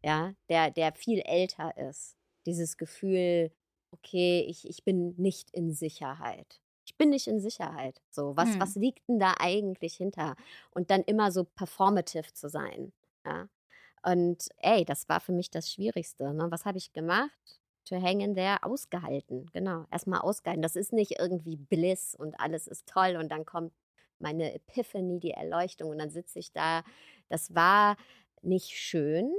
Ja, der, der viel älter ist. Dieses Gefühl, okay, ich, ich bin nicht in Sicherheit. Ich bin nicht in Sicherheit. So, was, hm. was liegt denn da eigentlich hinter? Und dann immer so performative zu sein. Ja. Und ey, das war für mich das Schwierigste. Ne? Was habe ich gemacht? To hang in there, ausgehalten. Genau, erstmal ausgehalten. Das ist nicht irgendwie Bliss und alles ist toll und dann kommt meine Epiphany, die Erleuchtung und dann sitze ich da. Das war nicht schön,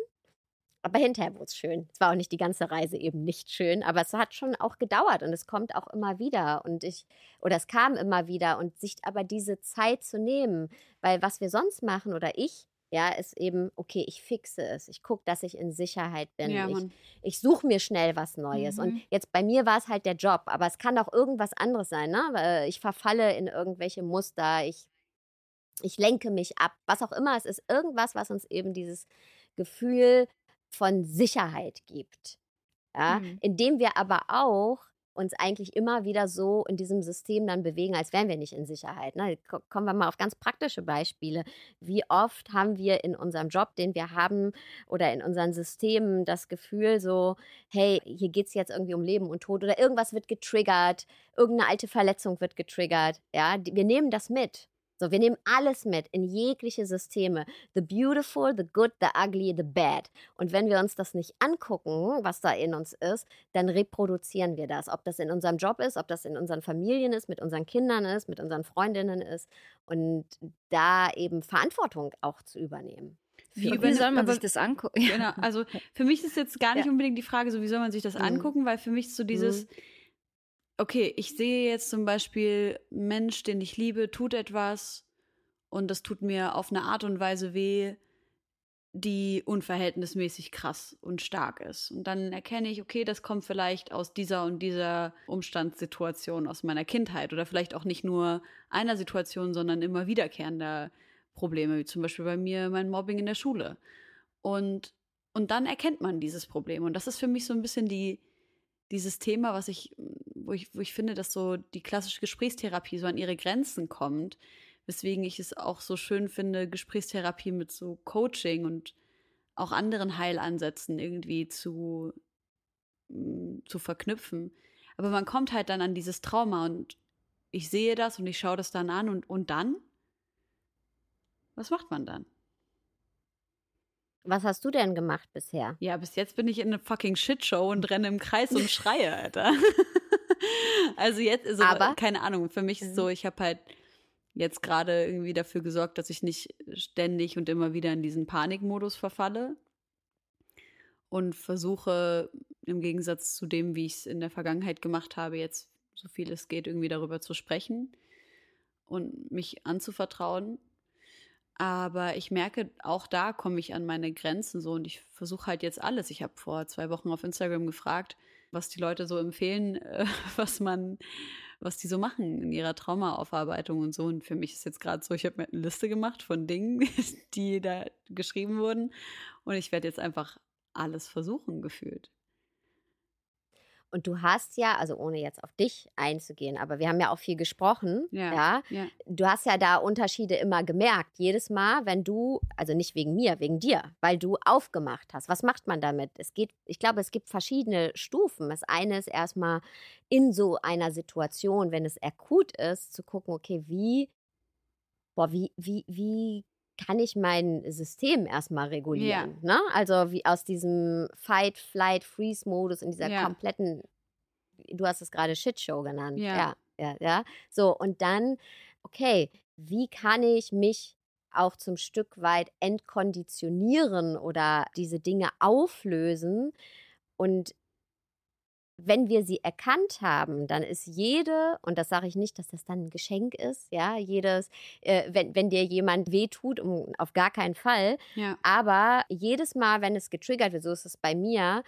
aber hinterher wurde es schön. Es war auch nicht die ganze Reise eben nicht schön, aber es hat schon auch gedauert und es kommt auch immer wieder und ich, oder es kam immer wieder und sich aber diese Zeit zu nehmen, weil was wir sonst machen oder ich, ja, ist eben, okay, ich fixe es. Ich gucke, dass ich in Sicherheit bin. Ja, ich, ich suche mir schnell was Neues. Mhm. Und jetzt bei mir war es halt der Job, aber es kann auch irgendwas anderes sein. Ne? Ich verfalle in irgendwelche Muster, ich, ich lenke mich ab, was auch immer. Es ist irgendwas, was uns eben dieses Gefühl von Sicherheit gibt. Ja, mhm. indem wir aber auch uns eigentlich immer wieder so in diesem System dann bewegen, als wären wir nicht in Sicherheit. Ne? Kommen wir mal auf ganz praktische Beispiele. Wie oft haben wir in unserem Job, den wir haben, oder in unseren Systemen das Gefühl so, hey, hier geht es jetzt irgendwie um Leben und Tod oder irgendwas wird getriggert, irgendeine alte Verletzung wird getriggert. Ja, wir nehmen das mit. So, wir nehmen alles mit in jegliche Systeme. The beautiful, the good, the ugly, the bad. Und wenn wir uns das nicht angucken, was da in uns ist, dann reproduzieren wir das. Ob das in unserem Job ist, ob das in unseren Familien ist, mit unseren Kindern ist, mit unseren Freundinnen ist. Und da eben Verantwortung auch zu übernehmen. Wie, wie soll man sich das angucken? Genau, also für mich ist jetzt gar nicht ja. unbedingt die Frage, so wie soll man sich das mhm. angucken, weil für mich ist so dieses, mhm okay, ich sehe jetzt zum Beispiel, Mensch, den ich liebe, tut etwas und das tut mir auf eine Art und Weise weh, die unverhältnismäßig krass und stark ist. Und dann erkenne ich, okay, das kommt vielleicht aus dieser und dieser Umstandssituation aus meiner Kindheit oder vielleicht auch nicht nur einer Situation, sondern immer wiederkehrender Probleme, wie zum Beispiel bei mir mein Mobbing in der Schule. Und, und dann erkennt man dieses Problem. Und das ist für mich so ein bisschen die, dieses Thema, was ich, wo ich, wo ich finde, dass so die klassische Gesprächstherapie so an ihre Grenzen kommt, weswegen ich es auch so schön finde, Gesprächstherapie mit so Coaching und auch anderen Heilansätzen irgendwie zu, mm, zu verknüpfen. Aber man kommt halt dann an dieses Trauma und ich sehe das und ich schaue das dann an und, und dann? Was macht man dann? Was hast du denn gemacht bisher? Ja, bis jetzt bin ich in einer fucking Shitshow und renne im Kreis und schreie, Alter. also jetzt, also, Aber- keine Ahnung, für mich ist so, Mhm. ich habe halt jetzt gerade irgendwie dafür gesorgt, dass ich nicht ständig und immer wieder in diesen Panikmodus verfalle und versuche im Gegensatz zu dem, wie ich es in der Vergangenheit gemacht habe, jetzt so viel es geht, irgendwie darüber zu sprechen und mich anzuvertrauen. Aber ich merke, auch da komme ich an meine Grenzen so und ich versuche halt jetzt alles. Ich habe vor zwei Wochen auf Instagram gefragt, was die Leute so empfehlen, äh, was man, was die so machen in ihrer Traumaaufarbeitung und so. Und für mich ist jetzt gerade so, ich habe mir eine Liste gemacht von Dingen, die da geschrieben wurden. Und ich werde jetzt einfach alles versuchen, gefühlt. Und du hast ja, also ohne jetzt auf dich einzugehen, aber wir haben ja auch viel gesprochen, Ja. ja. Ja. Du hast ja da Unterschiede immer gemerkt. Jedes Mal, wenn du, also nicht wegen mir, wegen dir, weil du aufgemacht hast. Was macht man damit? Es geht, ich glaube, es gibt verschiedene Stufen. Das eine ist erstmal in so einer Situation, wenn es akut ist, zu gucken, okay, wie, boah, wie, wie, wie kann ich mein System erstmal regulieren? Ne? Also wie aus diesem Fight, Flight, Freeze-Modus in dieser Ja. kompletten, du hast es gerade Shitshow genannt. Ja. ja, ja, ja. So, und dann, okay, wie kann ich mich auch zum Stück weit entkonditionieren oder diese Dinge auflösen? Und wenn wir sie erkannt haben, dann ist jede, und das sage ich nicht, dass das dann ein Geschenk ist, ja, jedes, äh, wenn, wenn dir jemand wehtut, um, auf gar keinen Fall, Ja. aber jedes Mal, wenn es getriggert wird, so ist es bei mir,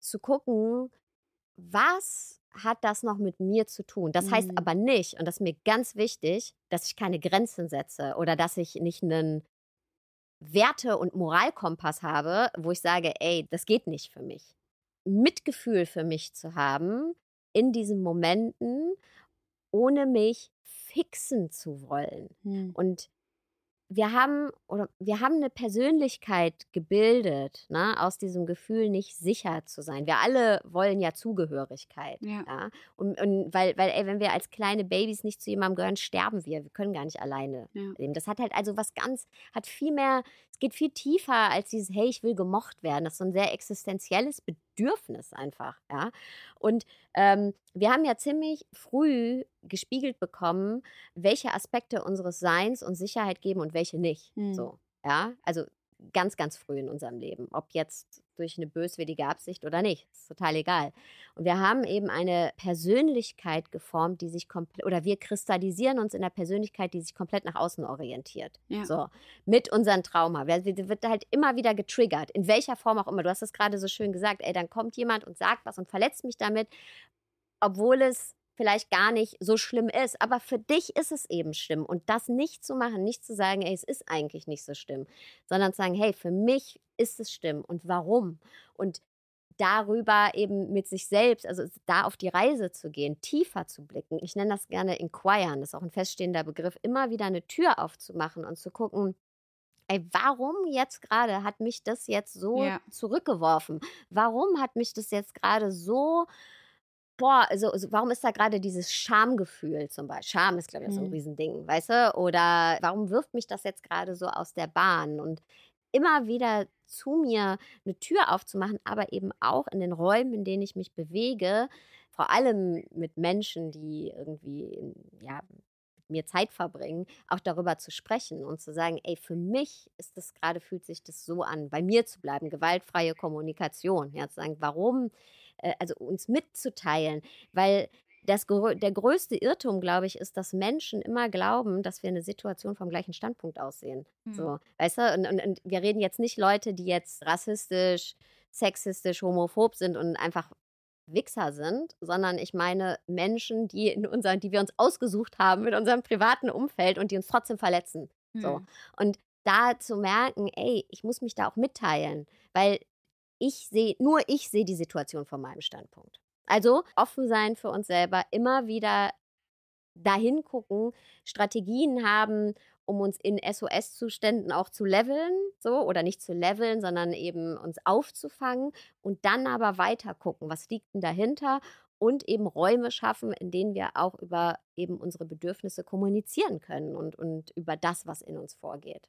zu gucken, was hat das noch mit mir zu tun? Das heißt Mhm. aber nicht, und das ist mir ganz wichtig, dass ich keine Grenzen setze oder dass ich nicht einen Werte- und Moralkompass habe, wo ich sage, ey, das geht nicht für mich. Mitgefühl für mich zu haben in diesen Momenten, ohne mich fixen zu wollen. Hm. Und wir haben oder wir haben eine Persönlichkeit gebildet, ne, aus diesem Gefühl, nicht sicher zu sein. Wir alle wollen ja Zugehörigkeit. Ja. Ja? Und, und weil, weil, ey, wenn wir als kleine Babys nicht zu jemandem gehören, sterben wir. Wir können gar nicht alleine Ja. leben. Das hat halt also was ganz, hat viel mehr, es geht viel tiefer als dieses, hey, ich will gemocht werden. Das ist so ein sehr existenzielles Bedürfnis einfach, ja. Und ähm, wir haben ja ziemlich früh gespiegelt bekommen, welche Aspekte unseres Seins uns Sicherheit geben und welche nicht. Hm. So, ja. Also ganz, ganz früh in unserem Leben. Ob jetzt durch eine böswillige Absicht oder nicht. Ist total egal. Und wir haben eben eine Persönlichkeit geformt, die sich komplett, oder wir kristallisieren uns in einer Persönlichkeit, die sich komplett nach außen orientiert. Ja. So, mit unseren Trauma. Wer- wird wird halt immer wieder getriggert, in welcher Form auch immer. Du hast es gerade so schön gesagt, ey, dann kommt jemand und sagt was und verletzt mich damit, obwohl es vielleicht gar nicht so schlimm ist. Aber für dich ist es eben schlimm. Und das nicht zu machen, nicht zu sagen, ey, es ist eigentlich nicht so schlimm, sondern zu sagen, hey, für mich ist es schlimm und warum? Und darüber eben mit sich selbst, also da auf die Reise zu gehen, tiefer zu blicken. Ich nenne das gerne inquiren, das ist auch ein feststehender Begriff, immer wieder eine Tür aufzumachen und zu gucken, ey, warum jetzt gerade hat mich das jetzt so Ja. zurückgeworfen? Warum hat mich das jetzt gerade so, boah, also, also warum ist da gerade dieses Schamgefühl zum Beispiel? Scham ist, glaube ich, so ein Mhm. Riesending, weißt du? Oder warum wirft mich das jetzt gerade so aus der Bahn? Und immer wieder zu mir eine Tür aufzumachen, aber eben auch in den Räumen, in denen ich mich bewege, vor allem mit Menschen, die irgendwie ja, mit mir Zeit verbringen, auch darüber zu sprechen und zu sagen, ey, für mich ist das gerade, fühlt sich das so an, bei mir zu bleiben, gewaltfreie Kommunikation, ja, zu sagen, warum, äh, also uns mitzuteilen, weil das, der größte Irrtum, glaube ich, ist, dass Menschen immer glauben, dass wir eine Situation vom gleichen Standpunkt aussehen. Hm. So, weißt du? Und, und, und wir reden jetzt nicht Leute, die jetzt rassistisch, sexistisch, homophob sind und einfach Wichser sind, sondern ich meine Menschen, die in unseren, die wir uns ausgesucht haben mit unserem privaten Umfeld und die uns trotzdem verletzen. So. Hm. Und da zu merken, ey, ich muss mich da auch mitteilen, weil ich sehe, nur ich sehe die Situation von meinem Standpunkt. Also offen sein für uns selber, immer wieder dahin gucken, Strategien haben, um uns in SOS-Zuständen auch zu leveln, so oder nicht zu leveln, sondern eben uns aufzufangen und dann aber weiter gucken, was liegt denn dahinter und eben Räume schaffen, in denen wir auch über eben unsere Bedürfnisse kommunizieren können und, und über das, was in uns vorgeht.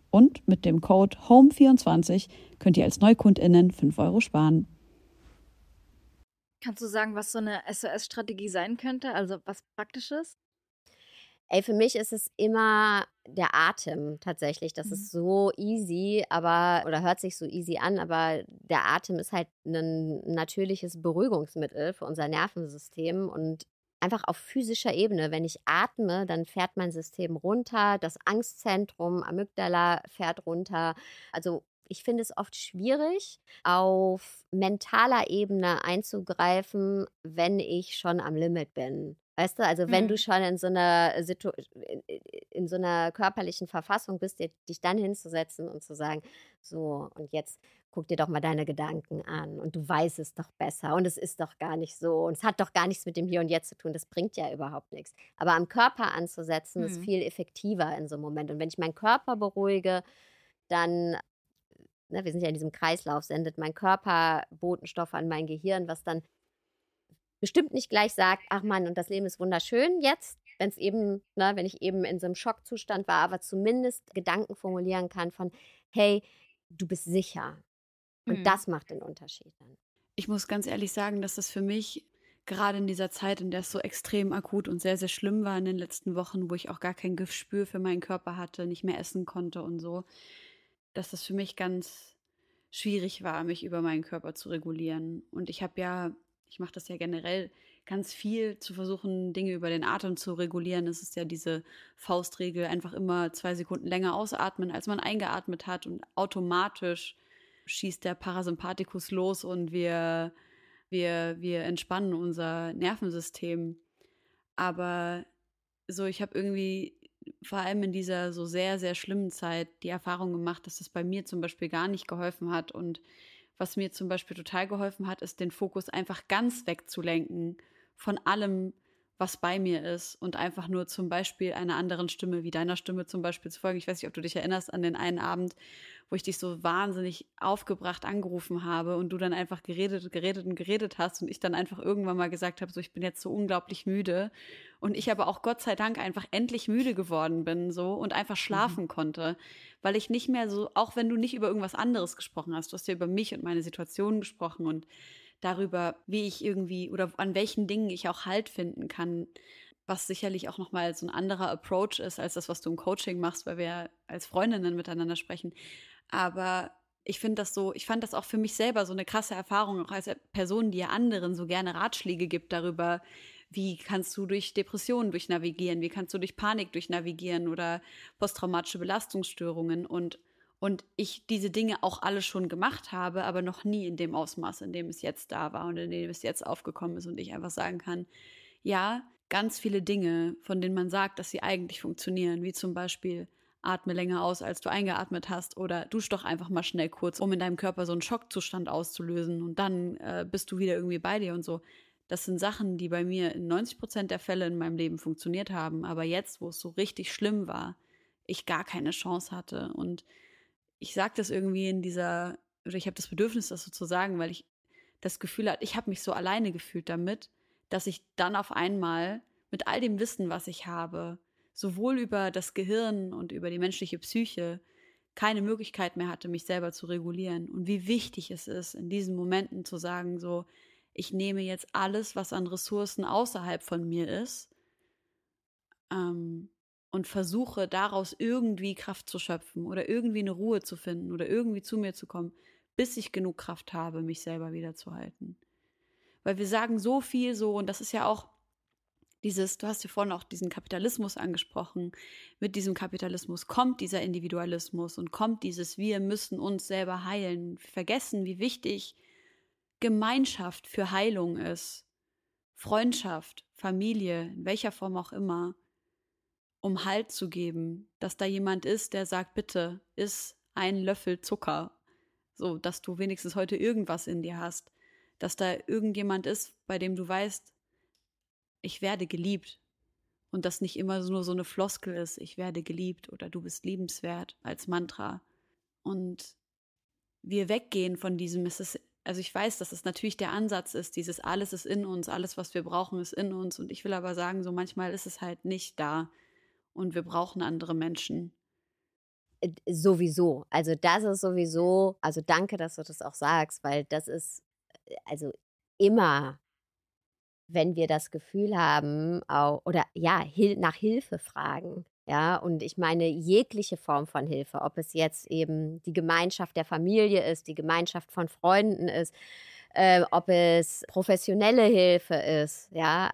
Und mit dem Code HOME24 könnt ihr als NeukundInnen 5 Euro sparen. Kannst du sagen, was so eine SOS-Strategie sein könnte? Also was Praktisches? Ey, für mich ist es immer der Atem tatsächlich. Das mhm. ist so easy, aber, oder hört sich so easy an, aber der Atem ist halt ein natürliches Beruhigungsmittel für unser Nervensystem und einfach auf physischer Ebene. Wenn ich atme, dann fährt mein System runter, das Angstzentrum, Amygdala fährt runter. Also ich finde es oft schwierig, auf mentaler Ebene einzugreifen, wenn ich schon am Limit bin. Weißt du, also wenn mhm. du schon in so einer Situ in so einer körperlichen Verfassung bist, dich dann hinzusetzen und zu sagen, so und jetzt guck dir doch mal deine Gedanken an und du weißt es doch besser und es ist doch gar nicht so und es hat doch gar nichts mit dem Hier und Jetzt zu tun, das bringt ja überhaupt nichts. Aber am Körper anzusetzen, mhm. ist viel effektiver in so einem Moment. Und wenn ich meinen Körper beruhige, dann, ne, wir sind ja in diesem Kreislauf, sendet mein Körper Botenstoffe an mein Gehirn, was dann bestimmt nicht gleich sagt, ach Mann, und das Leben ist wunderschön jetzt, wenn es eben, ne, wenn ich eben in so einem Schockzustand war, aber zumindest Gedanken formulieren kann von, hey, du bist sicher, und mhm. das macht den Unterschied dann. Ich muss ganz ehrlich sagen, dass das für mich gerade in dieser Zeit, in der es so extrem akut und sehr, sehr schlimm war in den letzten Wochen, wo ich auch gar kein Gespür für meinen Körper hatte, nicht mehr essen konnte und so, dass das für mich ganz schwierig war, mich über meinen Körper zu regulieren. Und ich habe ja, ich mache das ja generell ganz viel zu versuchen, Dinge über den Atem zu regulieren. Es ist ja diese Faustregel, einfach immer zwei Sekunden länger ausatmen, als man eingeatmet hat und automatisch schießt der Parasympathikus los und wir, wir, wir entspannen unser Nervensystem. Aber so, ich habe irgendwie vor allem in dieser so sehr, sehr schlimmen Zeit die Erfahrung gemacht, dass das bei mir zum Beispiel gar nicht geholfen hat. Und was mir zum Beispiel total geholfen hat, ist den Fokus einfach ganz wegzulenken von allem, was bei mir ist und einfach nur zum Beispiel einer anderen Stimme, wie deiner Stimme zum Beispiel zu folgen. Ich weiß nicht, ob du dich erinnerst an den einen Abend, wo ich dich so wahnsinnig aufgebracht angerufen habe und du dann einfach geredet, geredet und geredet hast und ich dann einfach irgendwann mal gesagt habe, so ich bin jetzt so unglaublich müde und ich aber auch Gott sei Dank einfach endlich müde geworden bin so und einfach mhm. schlafen mhm. konnte, weil ich nicht mehr so, auch wenn du nicht über irgendwas anderes gesprochen hast, du hast ja über mich und meine Situation gesprochen und darüber, wie ich irgendwie oder an welchen Dingen ich auch Halt finden kann, was sicherlich auch nochmal so ein anderer Approach ist als das, was du im Coaching machst, weil wir als Freundinnen miteinander sprechen. Aber ich finde das so, ich fand das auch für mich selber so eine krasse Erfahrung, auch als Person, die ja anderen so gerne Ratschläge gibt darüber, wie kannst du durch Depressionen durchnavigieren, wie kannst du durch Panik durchnavigieren oder posttraumatische Belastungsstörungen und und ich diese Dinge auch alle schon gemacht habe, aber noch nie in dem Ausmaß, in dem es jetzt da war und in dem es jetzt aufgekommen ist und ich einfach sagen kann, ja, ganz viele Dinge, von denen man sagt, dass sie eigentlich funktionieren, wie zum Beispiel atme länger aus, als du eingeatmet hast oder dusch doch einfach mal schnell kurz, um in deinem Körper so einen Schockzustand auszulösen und dann äh, bist du wieder irgendwie bei dir und so. Das sind Sachen, die bei mir in 90 Prozent der Fälle in meinem Leben funktioniert haben, aber jetzt, wo es so richtig schlimm war, ich gar keine Chance hatte und ich sage das irgendwie in dieser, oder ich habe das Bedürfnis, das so zu sagen, weil ich das Gefühl hat, ich habe mich so alleine gefühlt damit, dass ich dann auf einmal mit all dem Wissen, was ich habe, sowohl über das Gehirn und über die menschliche Psyche, keine Möglichkeit mehr hatte, mich selber zu regulieren. Und wie wichtig es ist, in diesen Momenten zu sagen, so, ich nehme jetzt alles, was an Ressourcen außerhalb von mir ist, ähm, und versuche daraus irgendwie Kraft zu schöpfen oder irgendwie eine Ruhe zu finden oder irgendwie zu mir zu kommen, bis ich genug Kraft habe, mich selber wiederzuhalten. Weil wir sagen so viel so, und das ist ja auch dieses, du hast ja vorhin auch diesen Kapitalismus angesprochen. Mit diesem Kapitalismus kommt dieser Individualismus und kommt dieses, wir müssen uns selber heilen. Wir vergessen, wie wichtig Gemeinschaft für Heilung ist. Freundschaft, Familie, in welcher Form auch immer, um Halt zu geben, dass da jemand ist, der sagt, bitte, iss ein Löffel Zucker, so dass du wenigstens heute irgendwas in dir hast, dass da irgendjemand ist, bei dem du weißt, ich werde geliebt und das nicht immer nur so eine Floskel ist, ich werde geliebt oder du bist liebenswert als Mantra. Und wir weggehen von diesem, es ist, also ich weiß, dass es natürlich der Ansatz ist, dieses alles ist in uns, alles, was wir brauchen, ist in uns. Und ich will aber sagen, so manchmal ist es halt nicht da und wir brauchen andere Menschen. Äh, sowieso. Also das ist sowieso, also danke, dass du das auch sagst, weil das ist äh, also immer wenn wir das Gefühl haben, auch, oder ja, nach Hilfe fragen. Ja, und ich meine jegliche Form von Hilfe, ob es jetzt eben die Gemeinschaft der Familie ist, die Gemeinschaft von Freunden ist, äh, ob es professionelle Hilfe ist, ja.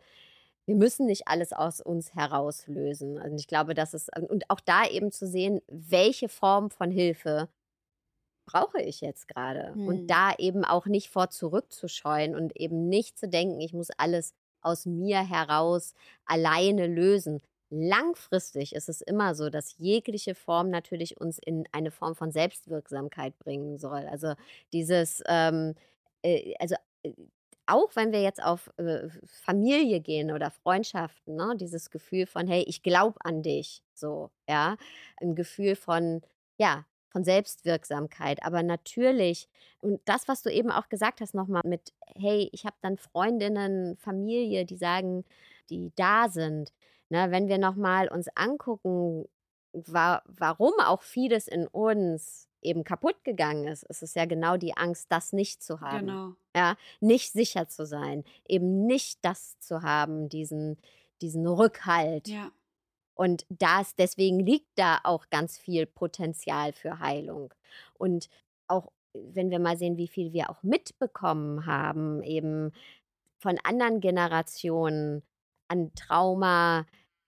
Wir müssen nicht alles aus uns herauslösen. Und ich glaube, das ist, und auch da eben zu sehen, welche Form von Hilfe brauche ich jetzt gerade? Hm. Und da eben auch nicht vor zurückzuscheuen und eben nicht zu denken, ich muss alles aus mir heraus alleine lösen. Langfristig ist es immer so, dass jegliche Form natürlich uns in eine Form von Selbstwirksamkeit bringen soll. Also dieses, ähm, äh, also äh, auch wenn wir jetzt auf äh, Familie gehen oder Freundschaften, ne, dieses Gefühl von, hey, ich glaube an dich, so, ja, ein Gefühl von, ja, von Selbstwirksamkeit. Aber natürlich, und das, was du eben auch gesagt hast, nochmal mit, hey, ich habe dann Freundinnen, Familie, die sagen, die da sind. Ne, wenn wir nochmal uns angucken, wa warum auch vieles in uns eben kaputt gegangen ist, ist es ja genau die Angst, das nicht zu haben. Genau. Ja, nicht sicher zu sein, eben nicht das zu haben, diesen, diesen Rückhalt. Ja. Und das, deswegen liegt da auch ganz viel Potenzial für Heilung. Und auch wenn wir mal sehen, wie viel wir auch mitbekommen haben, eben von anderen Generationen an Trauma,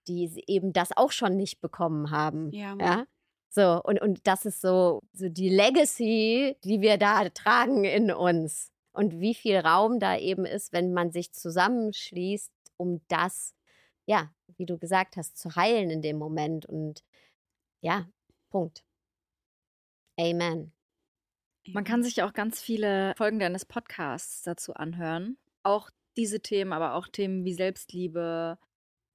die eben das auch schon nicht bekommen haben. Ja. ja? So, und, und das ist so, so die Legacy, die wir da tragen in uns. Und wie viel Raum da eben ist, wenn man sich zusammenschließt, um das ja, wie du gesagt hast, zu heilen in dem Moment. Und ja, Punkt. Amen. Man kann sich auch ganz viele Folgen deines Podcasts dazu anhören. Auch diese Themen, aber auch Themen wie Selbstliebe,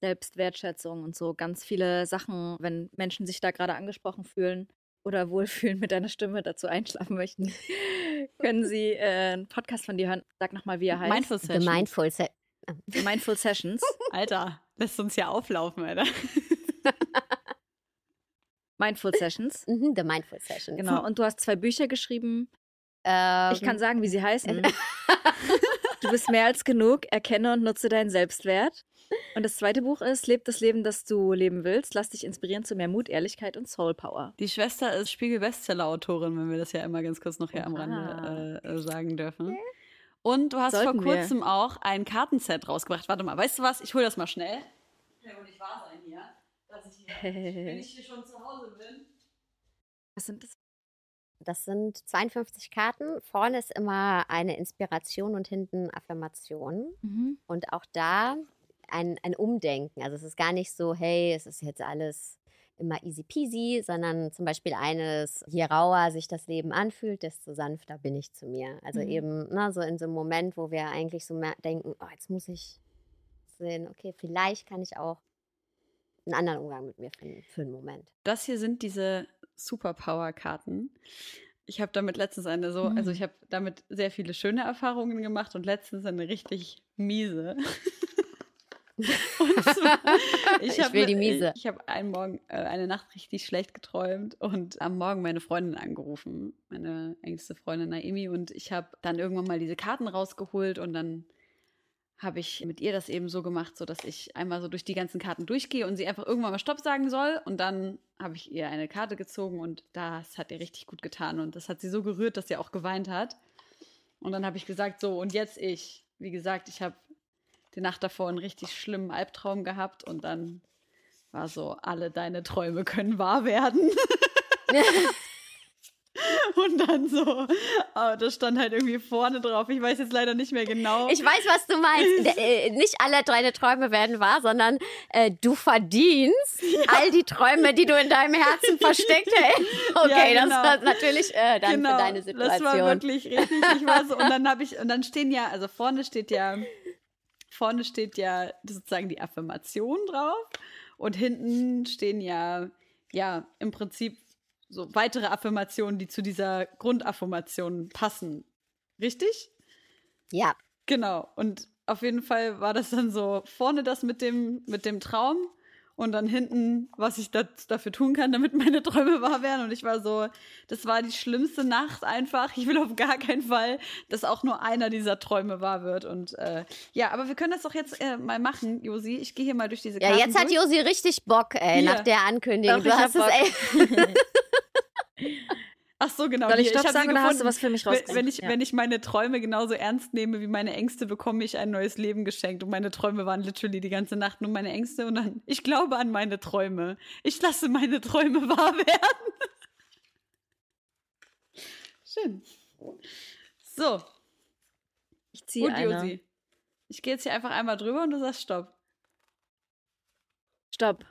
Selbstwertschätzung und so. Ganz viele Sachen, wenn Menschen sich da gerade angesprochen fühlen oder wohlfühlen mit deiner Stimme dazu einschlafen möchten, können sie äh, einen Podcast von dir hören. Sag nochmal, wie er heißt. Mindful Sessions. The Mindful, Se The Mindful Sessions. Alter. Lässt uns ja auflaufen, Alter. Mindful Sessions. Mhm, the Mindful Sessions. Genau. Und du hast zwei Bücher geschrieben. Ähm, ich kann sagen, wie sie heißen. du bist mehr als genug. Erkenne und nutze deinen Selbstwert. Und das zweite Buch ist Leb das Leben, das du leben willst. Lass dich inspirieren zu mehr Mut, Ehrlichkeit und Soul Power. Die Schwester ist Spiegel-Bestseller-Autorin, wenn wir das ja immer ganz kurz noch hier am Rande äh, sagen dürfen. Okay. Und du hast Sollten vor kurzem wir. auch ein Kartenset rausgebracht. Warte mal, weißt du was? Ich hole das mal schnell. Kann ja wohl nicht wahr sein hier, dass ich hier, wenn ich hier schon zu Hause bin. Was sind das? Das sind 52 Karten. Vorne ist immer eine Inspiration und hinten Affirmation. Mhm. Und auch da ein, ein Umdenken. Also es ist gar nicht so, hey, es ist jetzt alles immer easy peasy, sondern zum Beispiel eines, je rauer sich das Leben anfühlt, desto sanfter bin ich zu mir. Also mhm. eben, ne, so in so einem Moment, wo wir eigentlich so denken, oh, jetzt muss ich sehen, okay, vielleicht kann ich auch einen anderen Umgang mit mir finden für einen Moment. Das hier sind diese Superpower-Karten. Ich habe damit letztens eine so, also Mhm. ich habe damit sehr viele schöne Erfahrungen gemacht und letztens eine richtig miese. Und zwar, Ich hab- will die miese. Ich, ich habe einen Morgen, äh, eine Nacht richtig schlecht geträumt und am Morgen meine Freundin angerufen, meine engste Freundin Naomi und ich habe dann irgendwann mal diese Karten rausgeholt und dann habe ich mit ihr das eben so gemacht, so dass ich einmal so durch die ganzen Karten durchgehe und sie einfach irgendwann mal Stopp sagen soll. Und dann habe ich ihr eine Karte gezogen und das hat ihr richtig gut getan. Und das hat sie so gerührt, dass sie auch geweint hat. Und dann habe ich gesagt, so, und jetzt ich. Wie gesagt, ich habe die Nacht davor einen richtig schlimmen Albtraum gehabt und dann war so, alle deine Träume können wahr werden. Und dann so, aber das stand halt irgendwie vorne drauf. Ich weiß jetzt leider nicht mehr genau. Ich weiß, was du meinst. Der, äh, nicht alle deine Träume werden wahr, sondern äh, du verdienst all die Träume, die du in deinem Herzen versteckt hältst. Okay, Ja, das genau. war natürlich äh, dann für deine Das war Situation. wirklich richtig. Ich war so, und dann habe ich, und dann stehen ja, also vorne steht ja, vorne steht ja sozusagen die Affirmation drauf und hinten stehen ja, ja, im Prinzip so weitere Affirmationen, die zu dieser Grundaffirmation passen. Richtig? Ja, Genau. Und auf jeden Fall war das dann so vorne das mit dem, mit dem Traum und dann hinten, was ich das, dafür tun kann, damit meine Träume wahr werden. Und ich war so, das war die schlimmste Nacht einfach. Ich will auf gar keinen Fall, dass auch nur einer dieser Träume wahr wird. Und äh, ja, aber wir können das doch jetzt äh, mal machen, Josi. Ich gehe hier mal durch diese ja Karten jetzt hat durch. Josi richtig Bock, ey, Hier. nach der Ankündigung. Doch, du hast es, ey. Ach so, genau. Soll ich. Stopp sie sagen oder hast du gefunden. was für mich Wenn- rausgesucht? Wenn ich, Ja. wenn ich meine Träume genauso ernst nehme wie meine Ängste, bekomme ich ein neues Leben geschenkt. Und meine Träume waren literally die ganze Nacht nur meine Ängste. Und dann, ich glaube an meine Träume. Ich lasse meine Träume wahr werden. Schön. So, Ich ziehe gut, eine. Josi. Ich gehe jetzt hier einfach einmal drüber und du sagst Stopp. Stopp.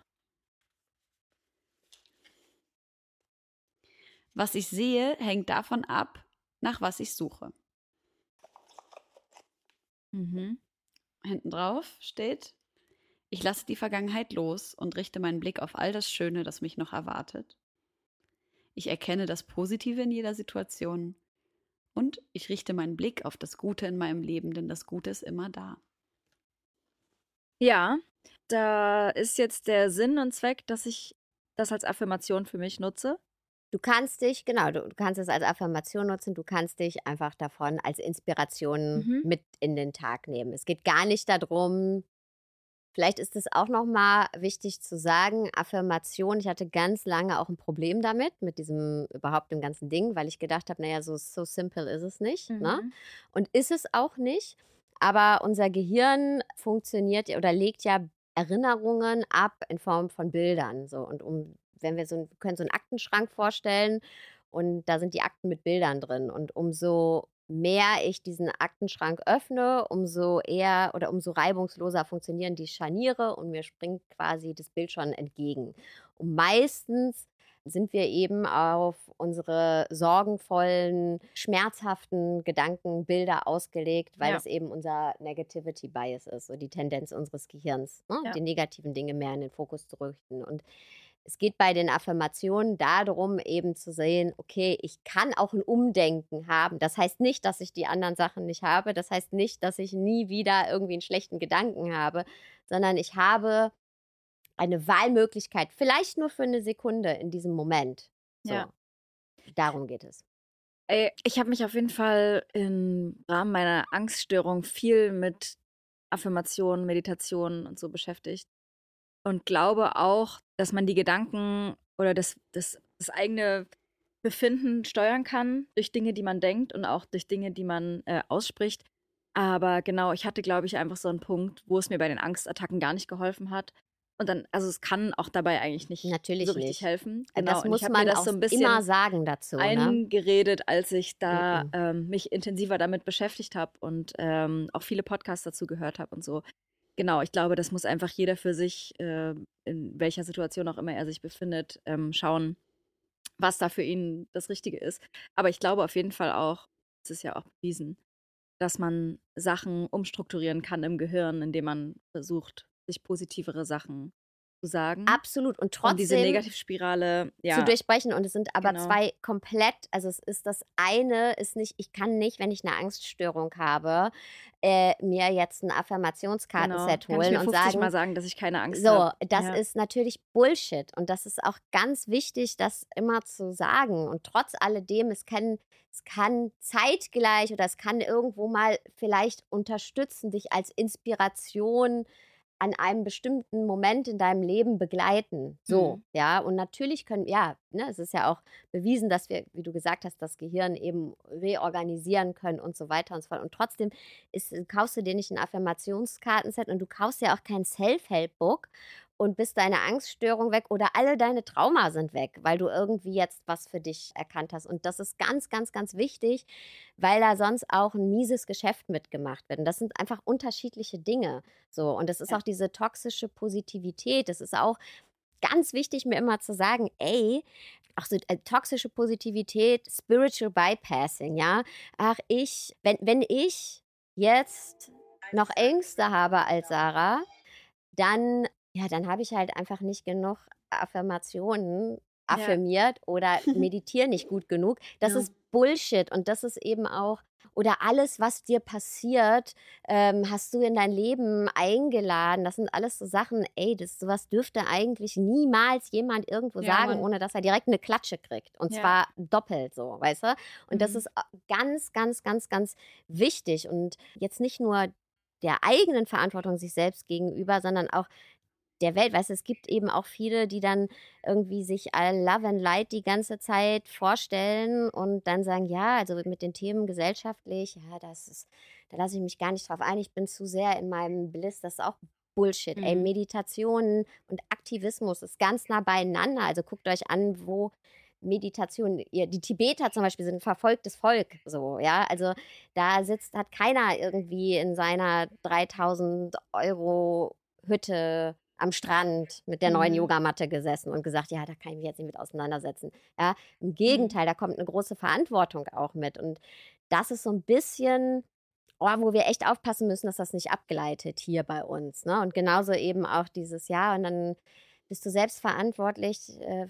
Was ich sehe, hängt davon ab, nach was ich suche. Mhm. Hinten drauf steht, ich lasse die Vergangenheit los und richte meinen Blick auf all das Schöne, das mich noch erwartet. Ich erkenne das Positive in jeder Situation und ich richte meinen Blick auf das Gute in meinem Leben, denn das Gute ist immer da. Ja, da ist jetzt der Sinn und Zweck, dass ich das als Affirmation für mich nutze. Du kannst dich, genau, du, du kannst es als Affirmation nutzen, du kannst dich einfach davon als Inspiration Mhm. mit in den Tag nehmen. Es geht gar nicht darum, vielleicht ist es auch nochmal wichtig zu sagen, Affirmation, ich hatte ganz lange auch ein Problem damit, mit diesem überhaupt dem ganzen Ding, weil ich gedacht habe, naja, so, so simple ist es nicht. Ne? Mhm. Und ist es auch nicht. Aber unser Gehirn funktioniert oder legt ja Erinnerungen ab in Form von Bildern. So. Und um, wenn wir so ein, wir können so einen Aktenschrank vorstellen und da sind die Akten mit Bildern drin. Und umso mehr ich diesen Aktenschrank öffne, umso eher oder umso reibungsloser funktionieren die Scharniere und mir springt quasi das Bild schon entgegen. Und meistens sind wir eben auf unsere sorgenvollen, schmerzhaften Gedanken, Bilder ausgelegt, weil Ja. es eben unser Negativity Bias ist, so die Tendenz unseres Gehirns, ne? Ja. die negativen Dinge mehr in den Fokus zu richten. Und es geht bei den Affirmationen darum, eben zu sehen, okay, ich kann auch ein Umdenken haben. Das heißt nicht, dass ich die anderen Sachen nicht habe. Das heißt nicht, dass ich nie wieder irgendwie einen schlechten Gedanken habe, sondern ich habe eine Wahlmöglichkeit, vielleicht nur für eine Sekunde in diesem Moment. So. Ja. Darum geht es. Ey, ich habe mich auf jeden Fall im Rahmen meiner Angststörung viel mit Affirmationen, Meditationen und so beschäftigt. Und glaube auch, dass man die Gedanken oder das, das, das eigene Befinden steuern kann durch Dinge, die man denkt und auch durch Dinge, die man äh, ausspricht. Aber genau, ich hatte, glaube ich, einfach so einen Punkt, wo es mir bei den Angstattacken gar nicht geholfen hat. Und dann, also es kann auch dabei eigentlich nicht Natürlich so richtig nicht. helfen. Äh, Genau. das muss man das auch so ein bisschen immer sagen dazu. Ne? eingeredet, als ich da Mhm. ähm, mich intensiver damit beschäftigt habe und ähm, auch viele Podcasts dazu gehört habe und so. Genau, ich glaube, das muss einfach jeder für sich, äh, in welcher Situation auch immer er sich befindet, ähm, schauen, was da für ihn das Richtige ist. Aber ich glaube auf jeden Fall auch, es ist ja auch bewiesen, dass man Sachen umstrukturieren kann im Gehirn, indem man versucht, sich positivere Sachen sagen. Absolut. Und trotzdem. um diese Negativspirale ja, zu durchbrechen. Und es sind aber Genau. zwei komplett, also es ist das eine, ist nicht, ich kann nicht, wenn ich eine Angststörung habe, äh, mir jetzt ein genau. Affirmationskartenset Kann ich holen mir und 50 sagen, Mal sagen, dass ich keine Angst so, habe. das Ja. ist natürlich Bullshit. Und das ist auch ganz wichtig, das immer zu sagen. Und trotz alledem, es kann, es kann zeitgleich oder es kann irgendwo mal vielleicht unterstützen, dich als Inspiration an einem bestimmten Moment in deinem Leben begleiten. So, Mhm. ja. Und natürlich können, ja, ne, es ist ja auch bewiesen, dass wir, wie du gesagt hast, das Gehirn eben reorganisieren können und so weiter und so fort. Und trotzdem ist, kaufst du dir nicht ein Affirmationskartenset und du kaufst ja auch kein Self-Help-Book und bist deine Angststörung weg oder alle deine Trauma sind weg, weil du irgendwie jetzt was für dich erkannt hast. Und das ist ganz, ganz, ganz wichtig, weil da sonst auch ein mieses Geschäft mitgemacht wird. Und das sind einfach unterschiedliche Dinge. So, und das ist Ja. auch diese toxische Positivität. Das ist auch ganz wichtig, mir immer zu sagen, ey, auch so äh, toxische Positivität, Spiritual Bypassing, ja. Ach, ich, wenn, wenn ich jetzt noch Ängste habe als Sarah, dann, ja, dann habe ich halt einfach nicht genug Affirmationen Ja. affirmiert oder meditiere nicht gut genug. Das Ja. ist Bullshit und das ist eben auch, oder alles, was dir passiert, ähm, hast du in dein Leben eingeladen. Das sind alles so Sachen, ey, das, sowas dürfte eigentlich niemals jemand irgendwo Ja, sagen, Mann. ohne dass er direkt eine Klatsche kriegt. Und Ja. zwar doppelt so, weißt du? Und das Mhm. ist äh, ganz, ganz, ganz, ganz wichtig. Und jetzt nicht nur der eigenen Verantwortung sich selbst gegenüber, sondern auch der Welt. Weißt du, es gibt eben auch viele, die dann irgendwie sich all Love and Light die ganze Zeit vorstellen und dann sagen, ja, also mit den Themen gesellschaftlich, ja, das ist, da lasse ich mich gar nicht drauf ein, ich bin zu sehr in meinem Bliss, das ist auch Bullshit. Ey, Mhm. Meditation und Aktivismus ist ganz nah beieinander. Also guckt euch an, wo Meditation, die Tibeter zum Beispiel sind ein verfolgtes Volk, so, ja, also da sitzt, hat keiner irgendwie in seiner 3000 Euro Hütte am Strand mit der neuen Mhm. Yogamatte gesessen und gesagt, ja, da kann ich mich jetzt nicht mit auseinandersetzen. Ja, im Mhm. Gegenteil, da kommt eine große Verantwortung auch mit. Und das ist so ein bisschen, oh, wo wir echt aufpassen müssen, dass das nicht abgleitet hier bei uns. Ne? Und genauso eben auch dieses Jahr und dann bist du selbst verantwortlich äh,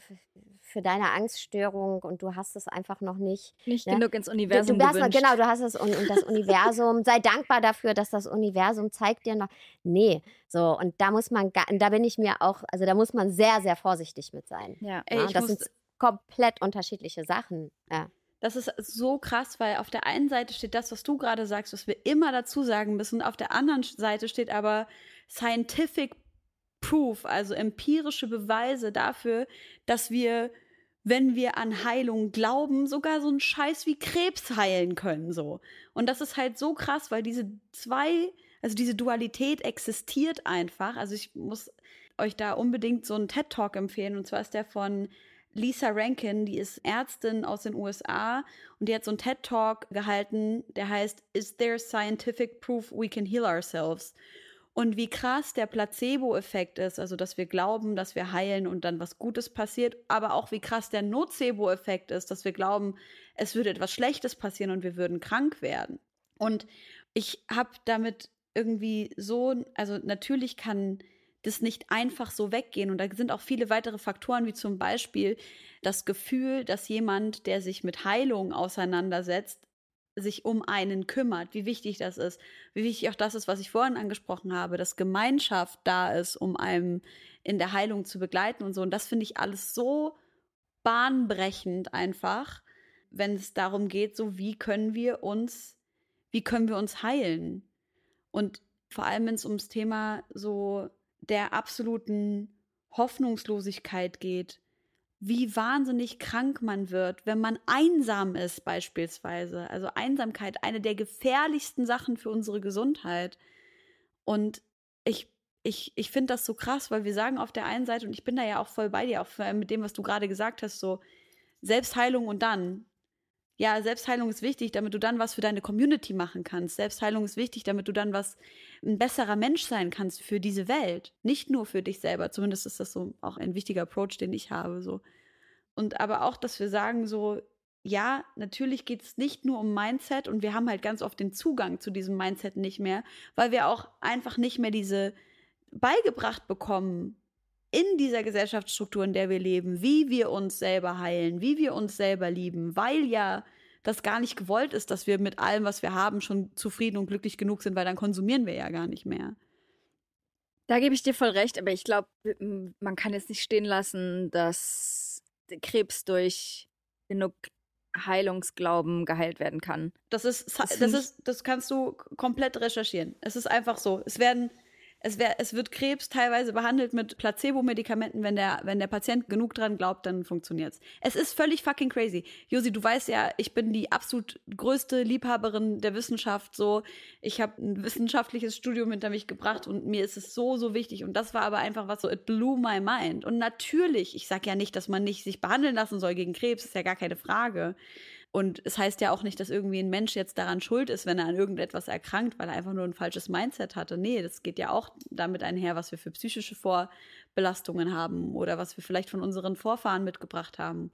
für deine Angststörung und du hast es einfach noch nicht Nicht Ja. genug ins Du, Universum du noch- gewünscht. genau, du hast es und, und das Universum, sei dankbar dafür, dass das Universum zeigt dir noch, nee, so und da muss man, da bin ich mir auch, also da muss man sehr, sehr vorsichtig mit sein. Ja. Ey, ja, ich das sind komplett unterschiedliche Sachen. Ja. Das ist so krass, weil auf der einen Seite steht das, was du gerade sagst, was wir immer dazu sagen müssen. Auf der anderen Seite steht aber scientific proof, also empirische Beweise dafür, dass wir, wenn wir an Heilung glauben, sogar so einen Scheiß wie Krebs heilen können, so. Und das ist halt so krass, weil diese zwei, also diese Dualität existiert einfach. Also ich muss euch da unbedingt so einen TED Talk empfehlen und zwar ist der von Lisa Rankin, die ist Ärztin aus den USA und die hat so einen TED Talk gehalten, der heißt Is there scientific proof we can heal ourselves? Und wie krass der Placebo-Effekt ist, also dass wir glauben, dass wir heilen und dann was Gutes passiert, aber auch wie krass der Nocebo-Effekt ist, dass wir glauben, es würde etwas Schlechtes passieren und wir würden krank werden. Und ich habe damit irgendwie so, also natürlich kann das nicht einfach so weggehen. Und da sind auch viele weitere Faktoren, wie zum Beispiel das Gefühl, dass jemand, der sich mit Heilung auseinandersetzt, sich um einen kümmert, wie wichtig das ist, wie wichtig auch das ist, was ich vorhin angesprochen habe, dass Gemeinschaft da ist, um einem in der Heilung zu begleiten und so. Und das finde ich alles so bahnbrechend einfach, wenn es darum geht, so wie können wir uns, wie können wir uns heilen? Und vor allem, wenn es ums Thema so der absoluten Hoffnungslosigkeit geht, wie wahnsinnig krank man wird, wenn man einsam ist beispielsweise. Also Einsamkeit, eine der gefährlichsten Sachen für unsere Gesundheit. Und ich, ich, ich finde das so krass, weil wir sagen auf der einen Seite, und ich bin da ja auch voll bei dir, auch mit dem, was du gerade gesagt hast, so Selbstheilung und dann. Ja, Selbstheilung ist wichtig, damit du dann was für deine Community machen kannst. Selbstheilung ist wichtig, damit du dann was ein besserer Mensch sein kannst für diese Welt, nicht nur für dich selber. Zumindest ist das so auch ein wichtiger Approach, den ich habe so. Und aber auch, dass wir sagen so, ja, natürlich geht es nicht nur um Mindset und wir haben halt ganz oft den Zugang zu diesem Mindset nicht mehr, weil wir auch einfach nicht mehr diese beigebracht bekommen, in dieser Gesellschaftsstruktur, in der wir leben, wie wir uns selber heilen, wie wir uns selber lieben, weil ja das gar nicht gewollt ist, dass wir mit allem, was wir haben, schon zufrieden und glücklich genug sind, weil dann konsumieren wir ja gar nicht mehr. Da gebe ich dir voll recht, aber ich glaube, man kann jetzt nicht stehen lassen, dass Krebs durch genug Heilungsglauben geheilt werden kann. Das ist, das, das ist, das kannst du komplett recherchieren. Es ist einfach so. Es werden es, wär, es wird Krebs teilweise behandelt mit Placebo-Medikamenten. Wenn der, wenn der Patient genug dran glaubt, dann funktioniert's. Es ist völlig fucking crazy. Josi, du weißt ja, ich bin die absolut größte Liebhaberin der Wissenschaft. So, ich habe ein wissenschaftliches Studium hinter mich gebracht und mir ist es so, so wichtig. Und das war aber einfach was so, it blew my mind. Und natürlich, ich sag ja nicht, dass man nicht sich behandeln lassen soll gegen Krebs, ist ja gar keine Frage. Und es heißt ja auch nicht, dass irgendwie ein Mensch jetzt daran schuld ist, wenn er an irgendetwas erkrankt, weil er einfach nur ein falsches Mindset hatte. Nee, das geht ja auch damit einher, was wir für psychische Vorbelastungen haben oder was wir vielleicht von unseren Vorfahren mitgebracht haben.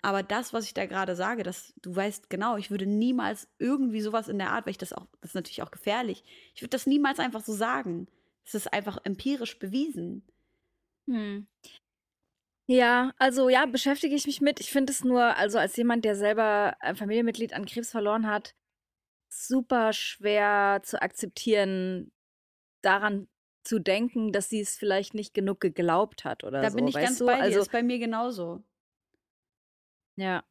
Aber das, was ich da gerade sage, dass du weißt genau, ich würde niemals irgendwie sowas in der Art, weil ich das auch, das ist natürlich auch gefährlich. Ich würde das niemals einfach so sagen. Es ist einfach empirisch bewiesen. Hm. Ja, also ja, beschäftige ich mich mit. Ich finde es nur, also als jemand, der selber ein Familienmitglied an Krebs verloren hat, super schwer zu akzeptieren, daran zu denken, dass sie es vielleicht nicht genug geglaubt hat oder da so. Da bin ich ganz du? bei dir. Also, ist bei mir genauso. Ja.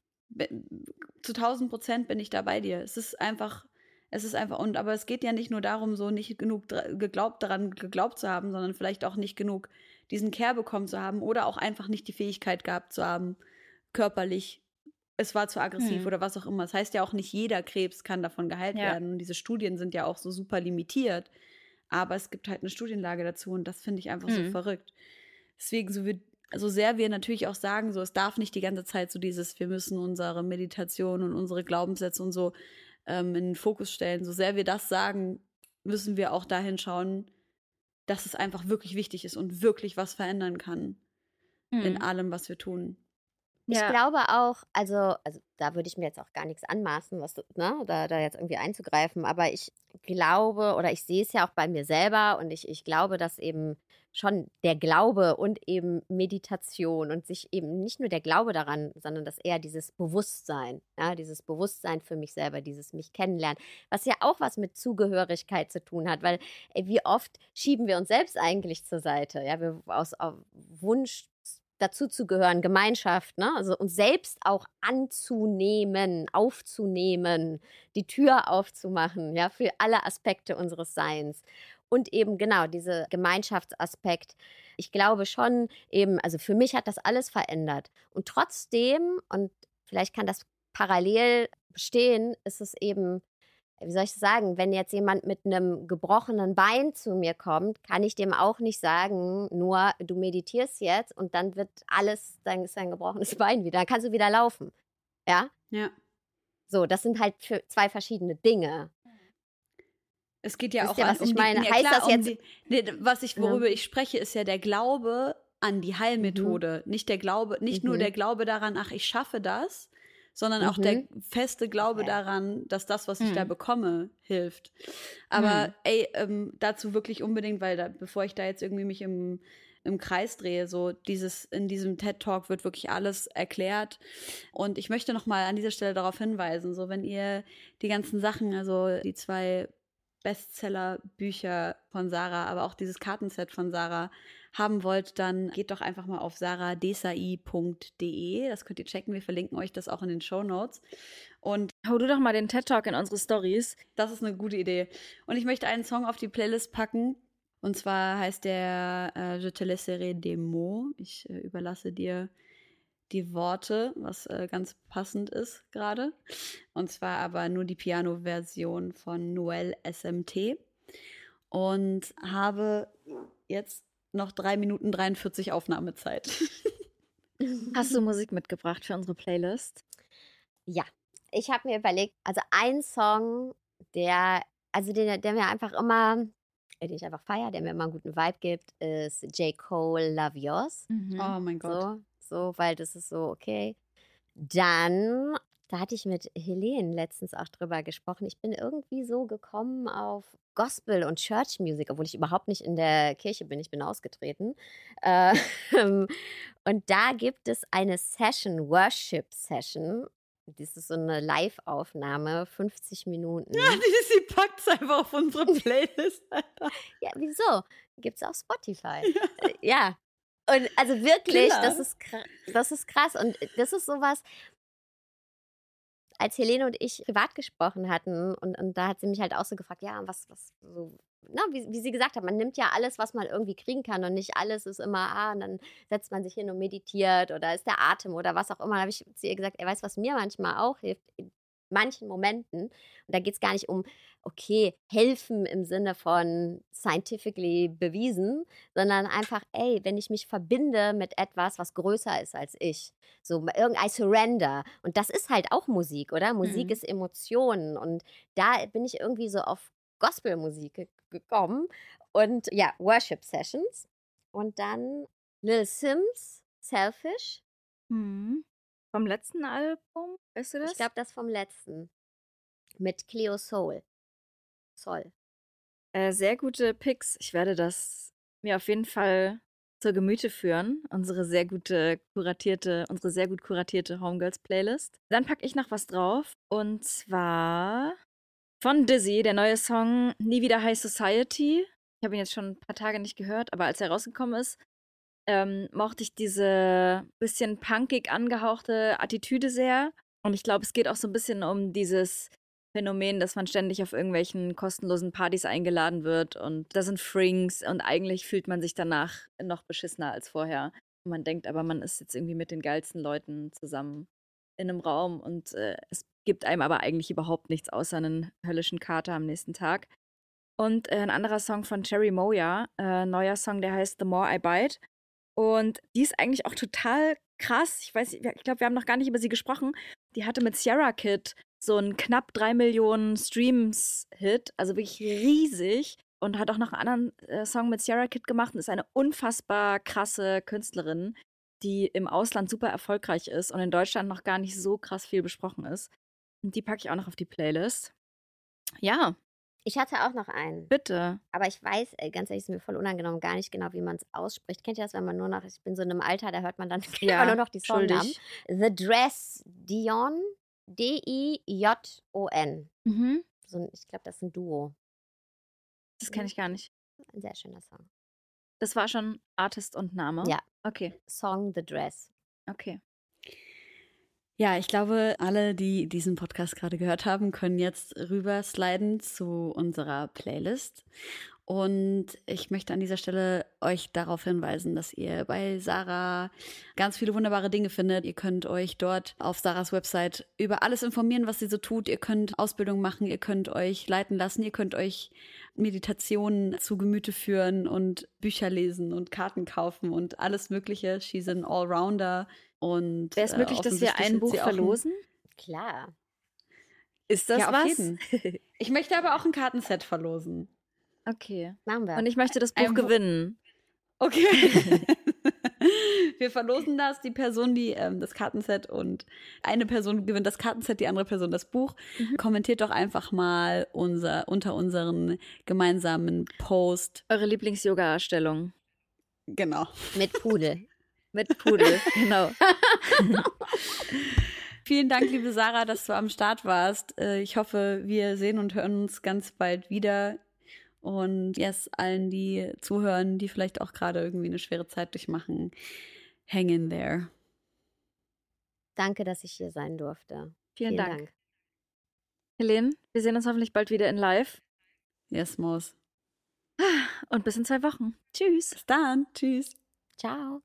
Zu 1000 Prozent bin ich da bei dir. Es ist einfach, es ist einfach, und aber es geht ja nicht nur darum, so nicht genug geglaubt daran geglaubt zu haben, sondern vielleicht auch nicht genug diesen Care bekommen zu haben oder auch einfach nicht die Fähigkeit gehabt zu haben, körperlich, es war zu aggressiv hm. oder was auch immer. Das heißt ja auch nicht jeder Krebs kann davon geheilt ja. werden. Und diese Studien sind ja auch so super limitiert. Aber es gibt halt eine Studienlage dazu und das finde ich einfach hm. so verrückt. Deswegen, so, wir, so sehr wir natürlich auch sagen, so es darf nicht die ganze Zeit so dieses, wir müssen unsere Meditation und unsere Glaubenssätze und so ähm, in den Fokus stellen. So sehr wir das sagen, müssen wir auch dahin schauen, dass es einfach wirklich wichtig ist und wirklich was verändern kann mhm. in allem, was wir tun. Ich ja. glaube auch, also, also da würde ich mir jetzt auch gar nichts anmaßen, was, ne, da, da jetzt irgendwie einzugreifen, aber ich glaube oder ich sehe es ja auch bei mir selber und ich, ich glaube, dass eben schon der Glaube und eben Meditation und sich eben nicht nur der Glaube daran, sondern dass eher dieses Bewusstsein, ja, dieses Bewusstsein für mich selber, dieses mich kennenlernen, was ja auch was mit Zugehörigkeit zu tun hat, weil ey, wie oft schieben wir uns selbst eigentlich zur Seite, ja, wir aus Wunsch dazu zu gehören, Gemeinschaft, ne? Also uns selbst auch anzunehmen, aufzunehmen, die Tür aufzumachen, ja, für alle Aspekte unseres Seins und eben genau diese Gemeinschaftsaspekt. Ich glaube schon eben, also für mich hat das alles verändert. Und trotzdem, und vielleicht kann das parallel bestehen, ist es eben, wie soll ich sagen, wenn jetzt jemand mit einem gebrochenen Bein zu mir kommt, kann ich dem auch nicht sagen, nur du meditierst jetzt und dann wird alles, dann ist dein gebrochenes Bein wieder, dann kannst du wieder laufen. Ja? Ja. So, das sind halt zwei verschiedene Dinge. Es geht ja Wisst auch ihr, an, was ich um meine? Die, ja, heißt klar, das jetzt. Um die, nee, was ich, worüber ja. ich spreche, ist ja der Glaube an die Heilmethode. Mhm. Nicht der Glaube, nicht mhm. nur der Glaube daran, ach, ich schaffe das, sondern mhm. auch der mhm. feste Glaube daran, dass das, was ich da mhm. bekomme, hilft. Aber mhm. ey, ähm, dazu wirklich unbedingt, weil da, bevor ich da jetzt irgendwie mich im im Kreis drehe. So dieses in diesem TED Talk wird wirklich alles erklärt. Und ich möchte noch mal an dieser Stelle darauf hinweisen, so wenn ihr die ganzen Sachen, also die zwei Bestseller-Bücher von Sarah, aber auch dieses Kartenset von Sarah haben wollt, dann geht doch einfach mal auf saradesai.de. Das könnt ihr checken. Wir verlinken euch das auch in den Show Notes. Und hau du doch mal den TED Talk in unsere Stories. Das ist eine gute Idee. Und ich möchte einen Song auf die Playlist packen. Und zwar heißt der äh, Je te laisserai des mots. Ich äh, überlasse dir die Worte, was äh, ganz passend ist gerade. Und zwar aber nur die Piano-Version von Noel SMT. Und habe jetzt noch drei Minuten 43 Aufnahmezeit. Hast du Musik mitgebracht für unsere Playlist? Ja, ich habe mir überlegt, also ein Song, der, also den, der mir einfach immer, den ich einfach feiere, der mir immer einen guten Vibe gibt, ist J. Cole Love Yours. Mhm. Oh mein Gott. So, so, weil das ist so, okay. Dann da hatte ich mit Helene letztens auch drüber gesprochen. Ich bin irgendwie so gekommen auf Gospel und Church Music, obwohl ich überhaupt nicht in der Kirche bin. Ich bin ausgetreten. Äh, und da gibt es eine Session, Worship Session. Das ist so eine Live-Aufnahme, 50 Minuten. Ja, die, sie packt es einfach auf unsere Playlist. ja, wieso? Gibt es auf Spotify. Ja. ja. Und also wirklich, das ist, das ist krass. Und das ist sowas, als Helene und ich privat gesprochen hatten und, und da hat sie mich halt auch so gefragt, ja, was, was, so, na, wie, wie sie gesagt hat, man nimmt ja alles, was man irgendwie kriegen kann und nicht alles ist immer, ah, und dann setzt man sich hin und meditiert oder ist der Atem oder was auch immer. Da habe ich zu ihr gesagt, er weiß, was mir manchmal auch hilft, manchen Momenten, und da geht es gar nicht um, okay, helfen im Sinne von scientifically bewiesen, sondern einfach, ey, wenn ich mich verbinde mit etwas, was größer ist als ich, so irgendein Surrender. Und das ist halt auch Musik, oder? Musik mhm. ist Emotionen. Und da bin ich irgendwie so auf Gospelmusik gekommen. Und ja, Worship Sessions. Und dann Lil Sims, Selfish. Mhm. Vom letzten Album? Weißt du das? Ich glaube, das vom letzten. Mit Cleo Soul. Soul. Äh, sehr gute Picks. Ich werde das mir auf jeden Fall zur Gemüte führen. Unsere sehr gute kuratierte, unsere sehr gut kuratierte Homegirls Playlist. Dann packe ich noch was drauf. Und zwar von Dizzy, der neue Song Nie wieder High Society. Ich habe ihn jetzt schon ein paar Tage nicht gehört, aber als er rausgekommen ist, ähm, mochte ich diese bisschen punkig angehauchte Attitüde sehr. Und ich glaube, es geht auch so ein bisschen um dieses Phänomen, dass man ständig auf irgendwelchen kostenlosen Partys eingeladen wird und da sind Frings und eigentlich fühlt man sich danach noch beschissener als vorher. Man denkt aber, man ist jetzt irgendwie mit den geilsten Leuten zusammen in einem Raum und äh, es gibt einem aber eigentlich überhaupt nichts außer einen höllischen Kater am nächsten Tag. Und äh, ein anderer Song von Cherry Moya, äh, neuer Song, der heißt The More I Bite. Und die ist eigentlich auch total krass. Ich weiß, ich glaube, wir haben noch gar nicht über sie gesprochen. Die hatte mit Sierra Kid so einen knapp drei Millionen Streams-Hit, also wirklich riesig. Und hat auch noch einen anderen äh, Song mit Sierra Kid gemacht und ist eine unfassbar krasse Künstlerin, die im Ausland super erfolgreich ist und in Deutschland noch gar nicht so krass viel besprochen ist. Und die packe ich auch noch auf die Playlist. Ja, ich hatte auch noch einen. Bitte. Aber ich weiß, ey, ganz ehrlich, ist mir voll unangenehm, gar nicht genau, wie man es ausspricht. Kennt ihr das, wenn man nur noch, ich bin so in einem Alter, da hört man dann ja, nur noch die Songnamen. The Dress Dion, D-I-J-O-N. Mhm. So, ich glaube, das ist ein Duo. Das kenne ich gar nicht. Ein sehr schöner Song. Das war schon Artist und Name? Ja. Okay. Song The Dress. Okay. Ja, ich glaube, alle, die diesen Podcast gerade gehört haben, können jetzt rübersliden zu unserer Playlist. Und ich möchte an dieser Stelle euch darauf hinweisen, dass ihr bei Sarah ganz viele wunderbare Dinge findet. Ihr könnt euch dort auf Sarahs Website über alles informieren, was sie so tut. Ihr könnt Ausbildung machen, ihr könnt euch leiten lassen, ihr könnt euch Meditationen zu Gemüte führen und Bücher lesen und Karten kaufen und alles Mögliche. She's an Allrounder. Und wäre es äh, möglich, dass wir ein Buch verlosen? Klar. Ist das ja, was? ich möchte aber auch ein Kartenset verlosen. Okay. Machen wir. Und ich möchte das Buch ein gewinnen. Okay. wir verlosen das, die Person, die ähm, das Kartenset und eine Person gewinnt das Kartenset, die andere Person das Buch. Mhm. Kommentiert doch einfach mal unser, unter unseren gemeinsamen Post. Eure Lieblings-Yoga-Stellung. Genau. Mit Pudel. Mit Pudel, genau. Vielen Dank, liebe Sarah, dass du am Start warst. Äh, ich hoffe, wir sehen und hören uns ganz bald wieder. Und yes, allen, die zuhören, die vielleicht auch gerade irgendwie eine schwere Zeit durchmachen, hang in there. Danke, dass ich hier sein durfte. Vielen, Vielen Dank. Dank. Helene, wir sehen uns hoffentlich bald wieder in live. Yes, Maus. Und bis in zwei Wochen. Tschüss. Bis dann. Tschüss. Ciao.